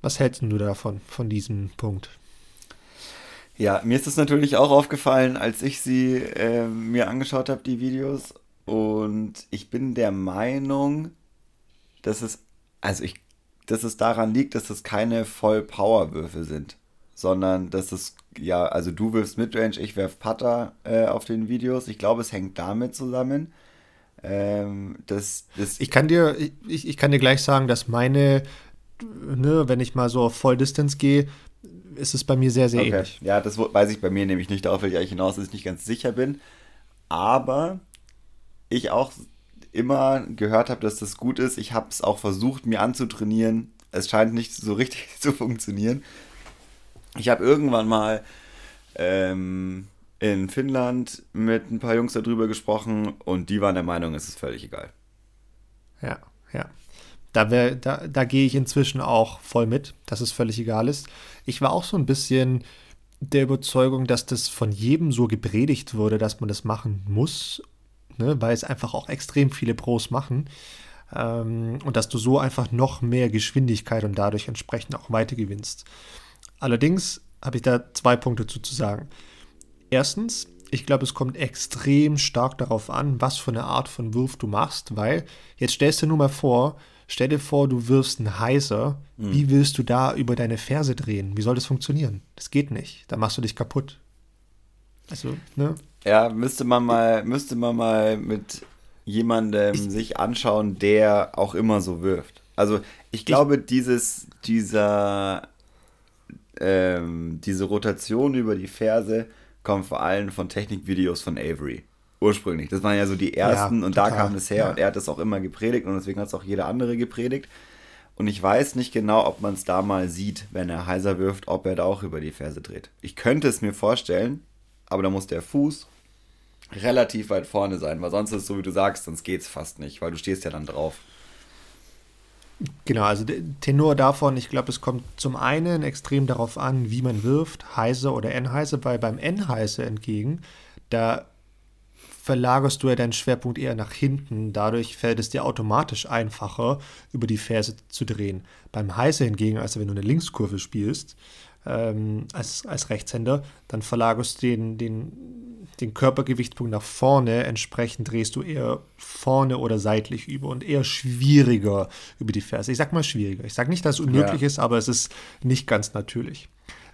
Was hältst du davon, von diesem Punkt? Ja, mir ist es natürlich auch aufgefallen, als ich sie äh, mir angeschaut habe, die Videos. Und ich bin der Meinung, dass es also ich, dass es daran liegt, dass es keine Voll-Power-Würfe sind, sondern dass es, ja, also du wirfst Midrange, ich werf Putter äh, auf den Videos. Ich glaube, es hängt damit zusammen. Ähm, das, das ich kann dir, ich, ich kann dir gleich sagen, dass meine, ne, wenn ich mal so auf Voll Distance gehe, ist es bei mir sehr, sehr okay. ähnlich. Ja, das weiß ich bei mir nämlich nicht. Darauf will ich eigentlich hinaus, dass ich nicht ganz sicher bin. Aber ich auch immer gehört habe, dass das gut ist. Ich habe es auch versucht, mir anzutrainieren. Es scheint nicht so richtig zu funktionieren. Ich habe irgendwann mal ähm, in Finnland mit ein paar Jungs darüber gesprochen und die waren der Meinung, es ist völlig egal. Ja, ja. Da, da, da gehe ich inzwischen auch voll mit, dass es völlig egal ist. Ich war auch so ein bisschen der Überzeugung, dass das von jedem so gepredigt wurde, dass man das machen muss ne, weil es einfach auch extrem viele Pros machen. Ähm, und dass du so einfach noch mehr Geschwindigkeit und dadurch entsprechend auch Weite gewinnst. Allerdings habe ich da zwei Punkte zu, zu sagen. Erstens, ich glaube, es kommt extrem stark darauf an, was für eine Art von Wurf du machst, weil jetzt stellst du nur mal vor, stell dir vor, du wirfst einen Heiser. Mhm. Wie willst du da über deine Ferse drehen? Wie soll das funktionieren? Das geht nicht. Da machst du dich kaputt. Also, ne? Ja, müsste man mal, müsste man mal mit jemandem ich, sich anschauen, der auch immer so wirft. Also ich glaube, ich, dieses, dieser, ähm, diese Rotation über die Ferse kommt vor allem von Technikvideos von Avery. Ursprünglich. Das waren ja so die ersten ja, und total. da kam es her ja. und er hat das auch immer gepredigt und deswegen hat es auch jeder andere gepredigt. Und ich weiß nicht genau, ob man es da mal sieht, wenn er heiser wirft, ob er da auch über die Ferse dreht. Ich könnte es mir vorstellen, aber da muss der Fuß relativ weit vorne sein, weil sonst ist es so, wie du sagst, sonst geht es fast nicht, weil du stehst ja dann drauf. Genau, also Tenor davon, ich glaube, es kommt zum einen extrem darauf an, wie man wirft, heiße oder N-heiße, weil beim N-heiße entgegen, da verlagerst du ja deinen Schwerpunkt eher nach hinten. Dadurch fällt es dir automatisch einfacher, über die Ferse zu drehen. Beim Heiße hingegen, also wenn du eine Linkskurve spielst, ähm, als, als Rechtshänder, dann verlagerst du den, den, den Körpergewichtspunkt nach vorne, entsprechend drehst du eher vorne oder seitlich über und eher schwieriger über die Ferse. Ich sag mal schwieriger. Ich sage nicht, dass es unmöglich ja. ist, aber es ist nicht ganz natürlich.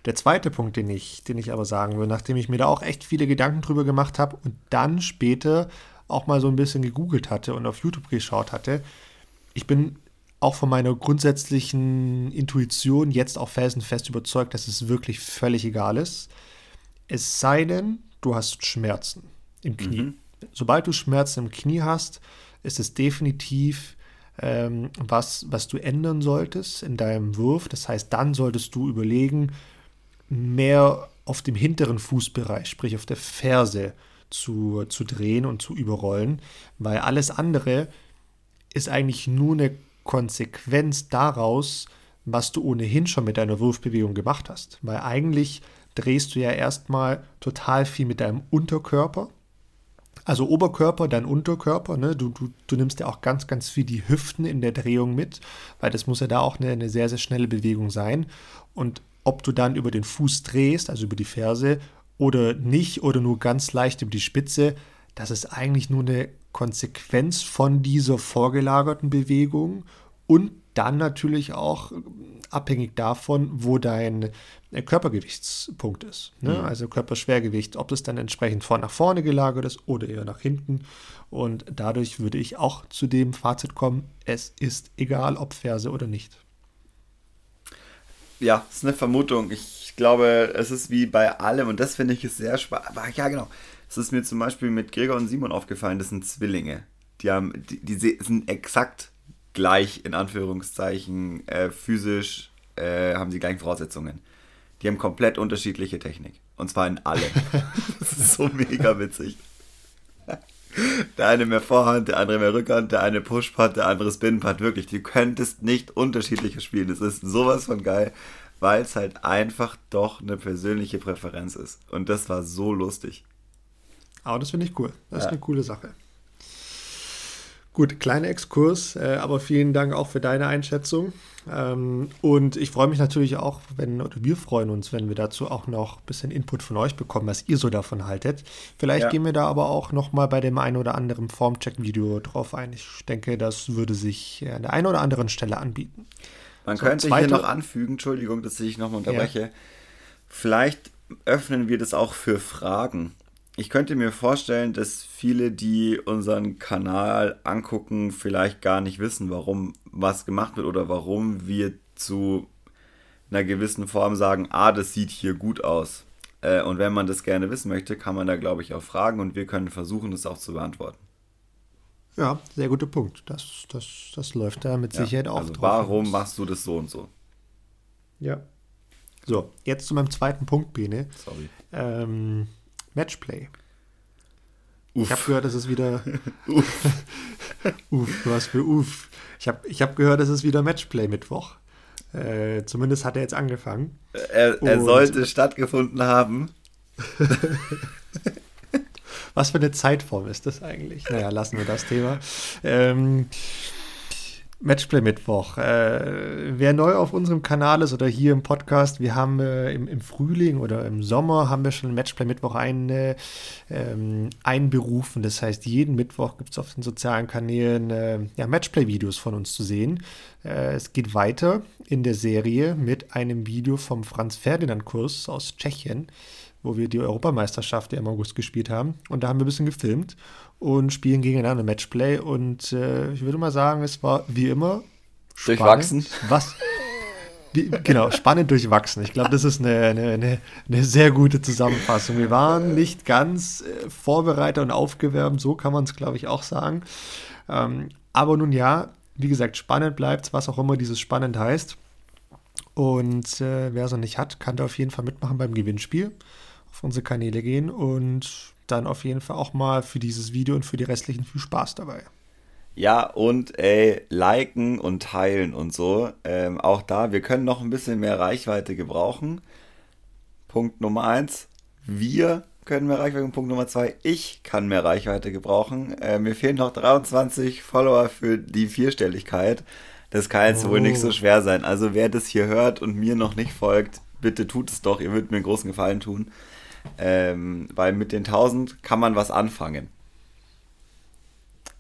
Der zweite Punkt, den ich, den ich aber sagen will, nachdem ich mir da auch echt viele Gedanken drüber gemacht habe und dann später auch mal so ein bisschen gegoogelt hatte und auf YouTube geschaut hatte, ich bin auch von meiner grundsätzlichen Intuition jetzt auch felsenfest überzeugt, dass es wirklich völlig egal ist. Es sei denn, du hast Schmerzen im Knie. Mhm. Sobald du Schmerzen im Knie hast, ist es definitiv ähm, was, was du ändern solltest in deinem Wurf. Das heißt, dann solltest du überlegen, mehr auf dem hinteren Fußbereich, sprich auf der Ferse, zu, zu drehen und zu überrollen, weil alles andere ist eigentlich nur eine Konsequenz daraus, was du ohnehin schon mit deiner Wurfbewegung gemacht hast. Weil eigentlich drehst du ja erstmal total viel mit deinem Unterkörper. Also Oberkörper, dann Unterkörper. Ne? Du, du, du nimmst ja auch ganz, ganz viel die Hüften in der Drehung mit, weil das muss ja da auch eine, eine sehr, sehr schnelle Bewegung sein. Und ob du dann über den Fuß drehst, also über die Ferse, oder nicht, oder nur ganz leicht über die Spitze, das ist eigentlich nur eine Konsequenz von dieser vorgelagerten Bewegung und dann natürlich auch abhängig davon, wo dein äh, Körpergewichtspunkt ist. Ne? Mhm. Also Körperschwergewicht, ob es dann entsprechend vor nach vorne gelagert ist oder eher nach hinten. Und dadurch würde ich auch zu dem Fazit kommen, es ist egal, ob Ferse oder nicht. Ja, ist eine Vermutung. Ich glaube, es ist wie bei allem und das finde ich ist sehr spannend. Aber ja, genau. Es ist mir zum Beispiel mit Gregor und Simon aufgefallen, das sind Zwillinge. Die, haben, die, die sind exakt gleich, in Anführungszeichen, äh, physisch äh, haben sie gleichen Voraussetzungen. Die haben komplett unterschiedliche Technik. Und zwar in allem. das ist so mega witzig. Der eine mehr Vorhand, der andere mehr Rückhand, der eine Pushpad, der andere Spinpad. Wirklich, du könntest nicht unterschiedlicher spielen. Das ist sowas von geil, weil es halt einfach doch eine persönliche Präferenz ist. Und das war so lustig. Aber das finde ich cool. Das ja. ist eine coole Sache. Gut, kleiner Exkurs, äh, aber vielen Dank auch für deine Einschätzung. Ähm, und ich freue mich natürlich auch, wenn, oder wir freuen uns, wenn wir dazu auch noch ein bisschen Input von euch bekommen, was ihr so davon haltet. Vielleicht ja. gehen wir da aber auch nochmal bei dem einen oder anderen Formcheck-Video drauf ein. Ich denke, das würde sich an der einen oder anderen Stelle anbieten. Man so, könnte hier noch anfügen, Entschuldigung, dass ich nochmal unterbreche. Ja. Vielleicht öffnen wir das auch für Fragen ich könnte mir vorstellen, dass viele, die unseren Kanal angucken, vielleicht gar nicht wissen, warum was gemacht wird oder warum wir zu einer gewissen Form sagen, ah, das sieht hier gut aus. Äh, und wenn man das gerne wissen möchte, kann man da, glaube ich, auch fragen und wir können versuchen, das auch zu beantworten. Ja, sehr guter Punkt. Das, das, das läuft da mit Sicherheit ja, auch also drauf. Warum machst du das so und so? Ja. So, jetzt zu meinem zweiten Punkt, Bene. Sorry. Ähm, Matchplay. Uff. Ich habe gehört, es ist wieder. Uff. uff, was für Uff. Ich habe ich hab gehört, es ist wieder Matchplay-Mittwoch. Äh, zumindest hat er jetzt angefangen. Er, er sollte stattgefunden haben. was für eine Zeitform ist das eigentlich? Naja, lassen wir das Thema. Ähm, Matchplay Mittwoch. Äh, wer neu auf unserem Kanal ist oder hier im Podcast, wir haben äh, im, im, Frühling oder im Sommer haben wir schon Matchplay Mittwoch ein, äh, ähm, einberufen. Das heißt, jeden Mittwoch gibt es auf den sozialen Kanälen äh, ja, Matchplay-Videos von uns zu sehen. Äh, es geht weiter in der Serie mit einem Video vom Franz Ferdinand-Kurs aus Tschechien wo wir die Europameisterschaft im August gespielt haben. Und da haben wir ein bisschen gefilmt und spielen gegeneinander Matchplay. Und äh, ich würde mal sagen, es war wie immer spannend. durchwachsen. Was? Wie, genau, spannend durchwachsen. Ich glaube, das ist eine, eine, eine, sehr gute Zusammenfassung. Wir waren nicht ganz äh, vorbereitet und aufgewärmt, so kann man es, glaube ich, auch sagen. Ähm, aber nun ja, wie gesagt, spannend bleibt was auch immer dieses spannend heißt. Und äh, wer es noch nicht hat, kann da auf jeden Fall mitmachen beim Gewinnspiel auf unsere Kanäle gehen und dann auf jeden Fall auch mal für dieses Video und für die restlichen viel Spaß dabei. Ja, und ey, liken und teilen und so. Ähm, auch da, wir können noch ein bisschen mehr Reichweite gebrauchen. Punkt Nummer eins. Wir können mehr Reichweite. Punkt Nummer zwei. Ich kann mehr Reichweite gebrauchen. Äh, mir fehlen noch 23 Follower für die Vierstelligkeit. Das kann jetzt oh. wohl nicht so oh. schwer sein. Also wer das hier hört und mir noch nicht folgt, bitte tut es doch. Ihr würdet mir einen großen Gefallen tun. Ähm, weil mit den 1000 kann man was anfangen.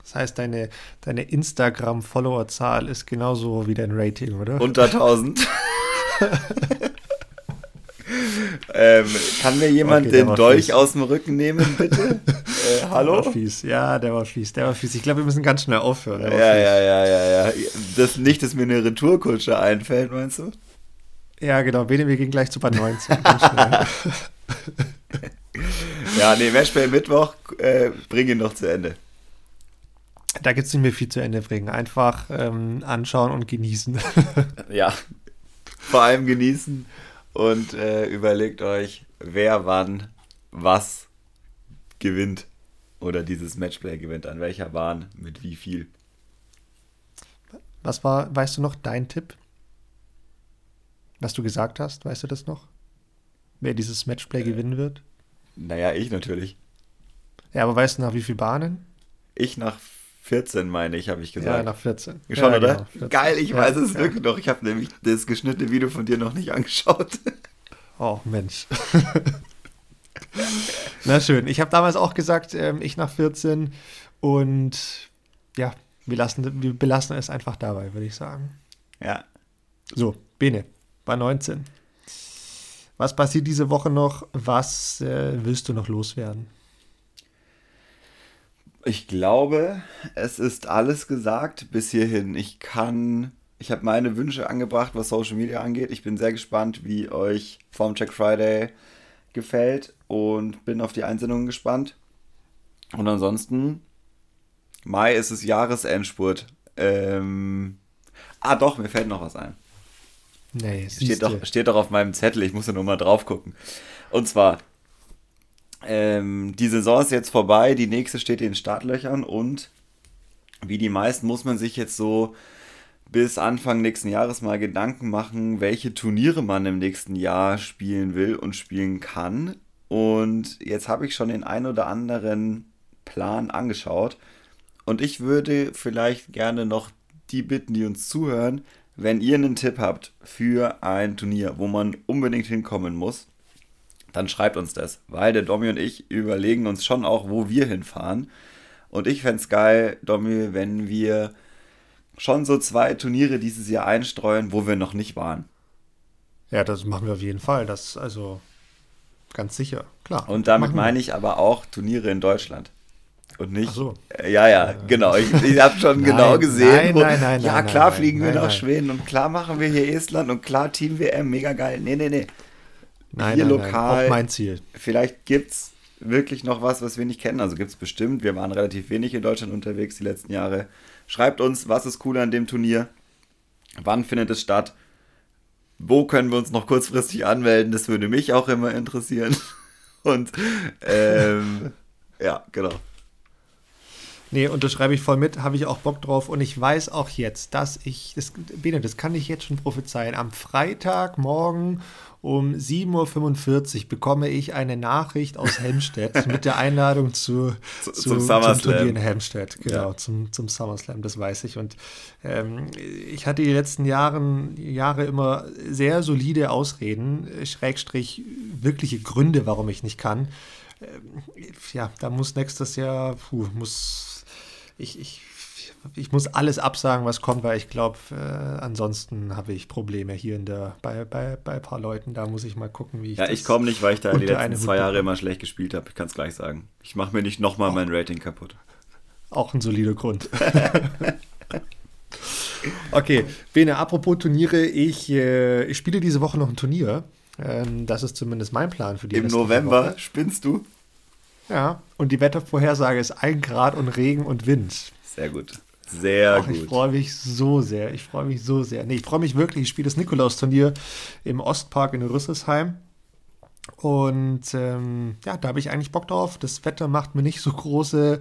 Das heißt, deine, deine Instagram-Follower-Zahl ist genauso wie dein Rating, oder? Unter 1000. ähm, kann mir jemand okay, den Dolch aus dem Rücken nehmen, bitte? äh, hallo? Der war fies. Ja, der war fies, der war fies. Ich glaube, wir müssen ganz schnell aufhören. Ja, ja, ja, ja, ja. Das nicht, dass mir eine Retourkutsche einfällt, meinst du? Ja, genau. Wir gehen gleich zu Band 19. ja, nee, Matchplay Mittwoch, äh, bring ihn noch zu Ende. Da gibt es nicht mehr viel zu Ende bringen. Einfach ähm, anschauen und genießen. ja, vor allem genießen und äh, überlegt euch, wer wann was gewinnt oder dieses Matchplay gewinnt, an welcher Bahn, mit wie viel. Was war, weißt du noch, dein Tipp? Was du gesagt hast, weißt du das noch? Wer dieses Matchplay äh, gewinnen wird? Naja, ich natürlich. Ja, aber weißt du nach wie vielen Bahnen? Ich nach 14, meine ich, habe ich gesagt. Ja, nach 14. Schon, ja, oder? Genau, 14. Geil, ich ja, weiß es ja. wirklich noch. Ich habe nämlich das geschnittene Video von dir noch nicht angeschaut. Oh, Mensch. Na schön. Ich habe damals auch gesagt, ähm, ich nach 14 und ja, wir, lassen, wir belassen es einfach dabei, würde ich sagen. Ja. So, Bene, bei 19. Was passiert diese Woche noch? Was äh, willst du noch loswerden? Ich glaube, es ist alles gesagt bis hierhin. Ich kann, ich habe meine Wünsche angebracht, was Social Media angeht. Ich bin sehr gespannt, wie euch Formcheck Friday gefällt und bin auf die Einsendungen gespannt. Und ansonsten, Mai ist es Jahresendspurt. Ähm, ah, doch, mir fällt noch was ein. Nee, steht doch, steht doch auf meinem Zettel, ich muss ja nur mal drauf gucken. Und zwar, ähm, die Saison ist jetzt vorbei, die nächste steht in den Startlöchern und wie die meisten muss man sich jetzt so bis Anfang nächsten Jahres mal Gedanken machen, welche Turniere man im nächsten Jahr spielen will und spielen kann. Und jetzt habe ich schon den ein oder anderen Plan angeschaut. Und ich würde vielleicht gerne noch die bitten, die uns zuhören, wenn ihr einen Tipp habt für ein Turnier, wo man unbedingt hinkommen muss, dann schreibt uns das, weil der Domi und ich überlegen uns schon auch, wo wir hinfahren. Und ich fände es geil, Domi, wenn wir schon so zwei Turniere dieses Jahr einstreuen, wo wir noch nicht waren. Ja, das machen wir auf jeden Fall. Das also ganz sicher, klar. Und damit meine ich aber auch Turniere in Deutschland. Und nicht. Ach so. Ja, ja, genau. Ich, ich habe schon nein, genau gesehen. Nein, wo, nein, nein, ja, klar nein, fliegen wir nein, nach Schweden und klar machen wir hier Estland und klar Team WM, mega geil. Nee, nee, nee. Nein, hier nein, lokal. Auch mein Ziel. Vielleicht gibt es wirklich noch was, was wir nicht kennen. Also gibt es bestimmt. Wir waren relativ wenig in Deutschland unterwegs die letzten Jahre. Schreibt uns, was ist cool an dem Turnier? Wann findet es statt? Wo können wir uns noch kurzfristig anmelden? Das würde mich auch immer interessieren. Und ähm, ja, genau. Nee, unterschreibe ich voll mit, habe ich auch Bock drauf und ich weiß auch jetzt, dass ich, das, Bene, das kann ich jetzt schon prophezeien, am Freitagmorgen um 7.45 Uhr bekomme ich eine Nachricht aus Hemstedt mit der Einladung zu, zu, zu zum, zum Turnier in Hemstedt, genau, ja. zum, zum SummerSlam, das weiß ich. Und ähm, ich hatte die letzten Jahren, Jahre immer sehr solide Ausreden, Schrägstrich wirkliche Gründe, warum ich nicht kann. Ähm, ja, da muss nächstes Jahr, puh, muss ich, ich, ich muss alles absagen, was kommt, weil ich glaube, äh, ansonsten habe ich Probleme hier in der, bei, bei, bei ein paar Leuten. Da muss ich mal gucken, wie ich. Ja, ich komme nicht, weil ich da die letzten zwei Jahre immer schlecht gespielt habe. Ich kann es gleich sagen. Ich mache mir nicht nochmal mein Rating kaputt. Auch ein solider Grund. okay, Bene, apropos Turniere, ich, äh, ich spiele diese Woche noch ein Turnier. Ähm, das ist zumindest mein Plan für die Im November Woche. spinnst du? Ja, und die Wettervorhersage ist 1 Grad und Regen und Wind. Sehr gut. Sehr Ach, gut. Ich freue mich so sehr. Ich freue mich so sehr. Nee, ich freue mich wirklich. Ich spiele das Nikolaus-Turnier im Ostpark in Rüsselsheim. Und ähm, ja, da habe ich eigentlich Bock drauf. Das Wetter macht mir nicht so große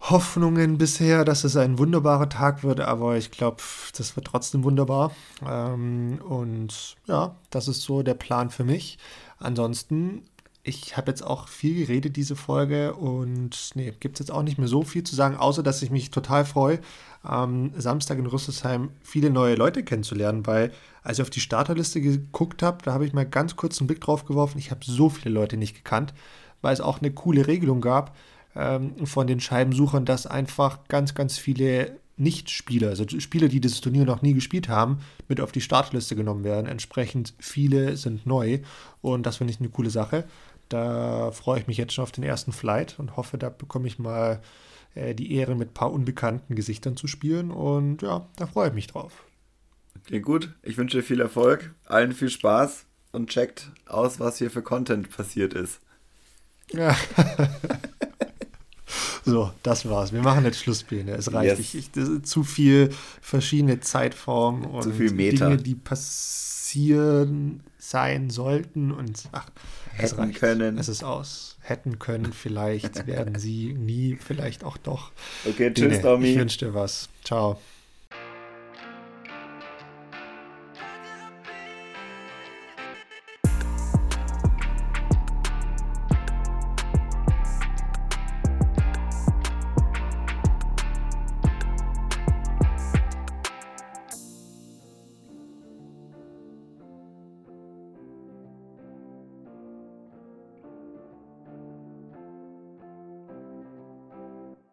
Hoffnungen bisher, dass es ein wunderbarer Tag wird, aber ich glaube, das wird trotzdem wunderbar. Ähm, und ja, das ist so der Plan für mich. Ansonsten ich habe jetzt auch viel geredet, diese Folge, und nee, gibt es jetzt auch nicht mehr so viel zu sagen, außer dass ich mich total freue, am Samstag in Rüsselsheim viele neue Leute kennenzulernen, weil als ich auf die Starterliste geguckt habe, da habe ich mal ganz kurz einen Blick drauf geworfen. Ich habe so viele Leute nicht gekannt, weil es auch eine coole Regelung gab ähm, von den Scheibensuchern, dass einfach ganz, ganz viele nicht-Spieler, also Spieler, die dieses Turnier noch nie gespielt haben, mit auf die Startliste genommen werden. Entsprechend viele sind neu und das finde ich eine coole Sache. Da freue ich mich jetzt schon auf den ersten Flight und hoffe, da bekomme ich mal äh, die Ehre, mit ein paar unbekannten Gesichtern zu spielen. Und ja, da freue ich mich drauf. Klingt gut. Ich wünsche dir viel Erfolg, allen viel Spaß und checkt aus, was hier für Content passiert ist. Ja. so, das war's. Wir machen jetzt Schlusspläne. Es reicht. Yes. Ich, ich, zu viel verschiedene Zeitformen und. Dinge, die passieren sein sollten und ach, hätten es reicht. können. Es ist aus. Hätten können, vielleicht werden sie nie, vielleicht auch doch. Okay, tschüss, Tommy. Ich wünsche dir was. Ciao.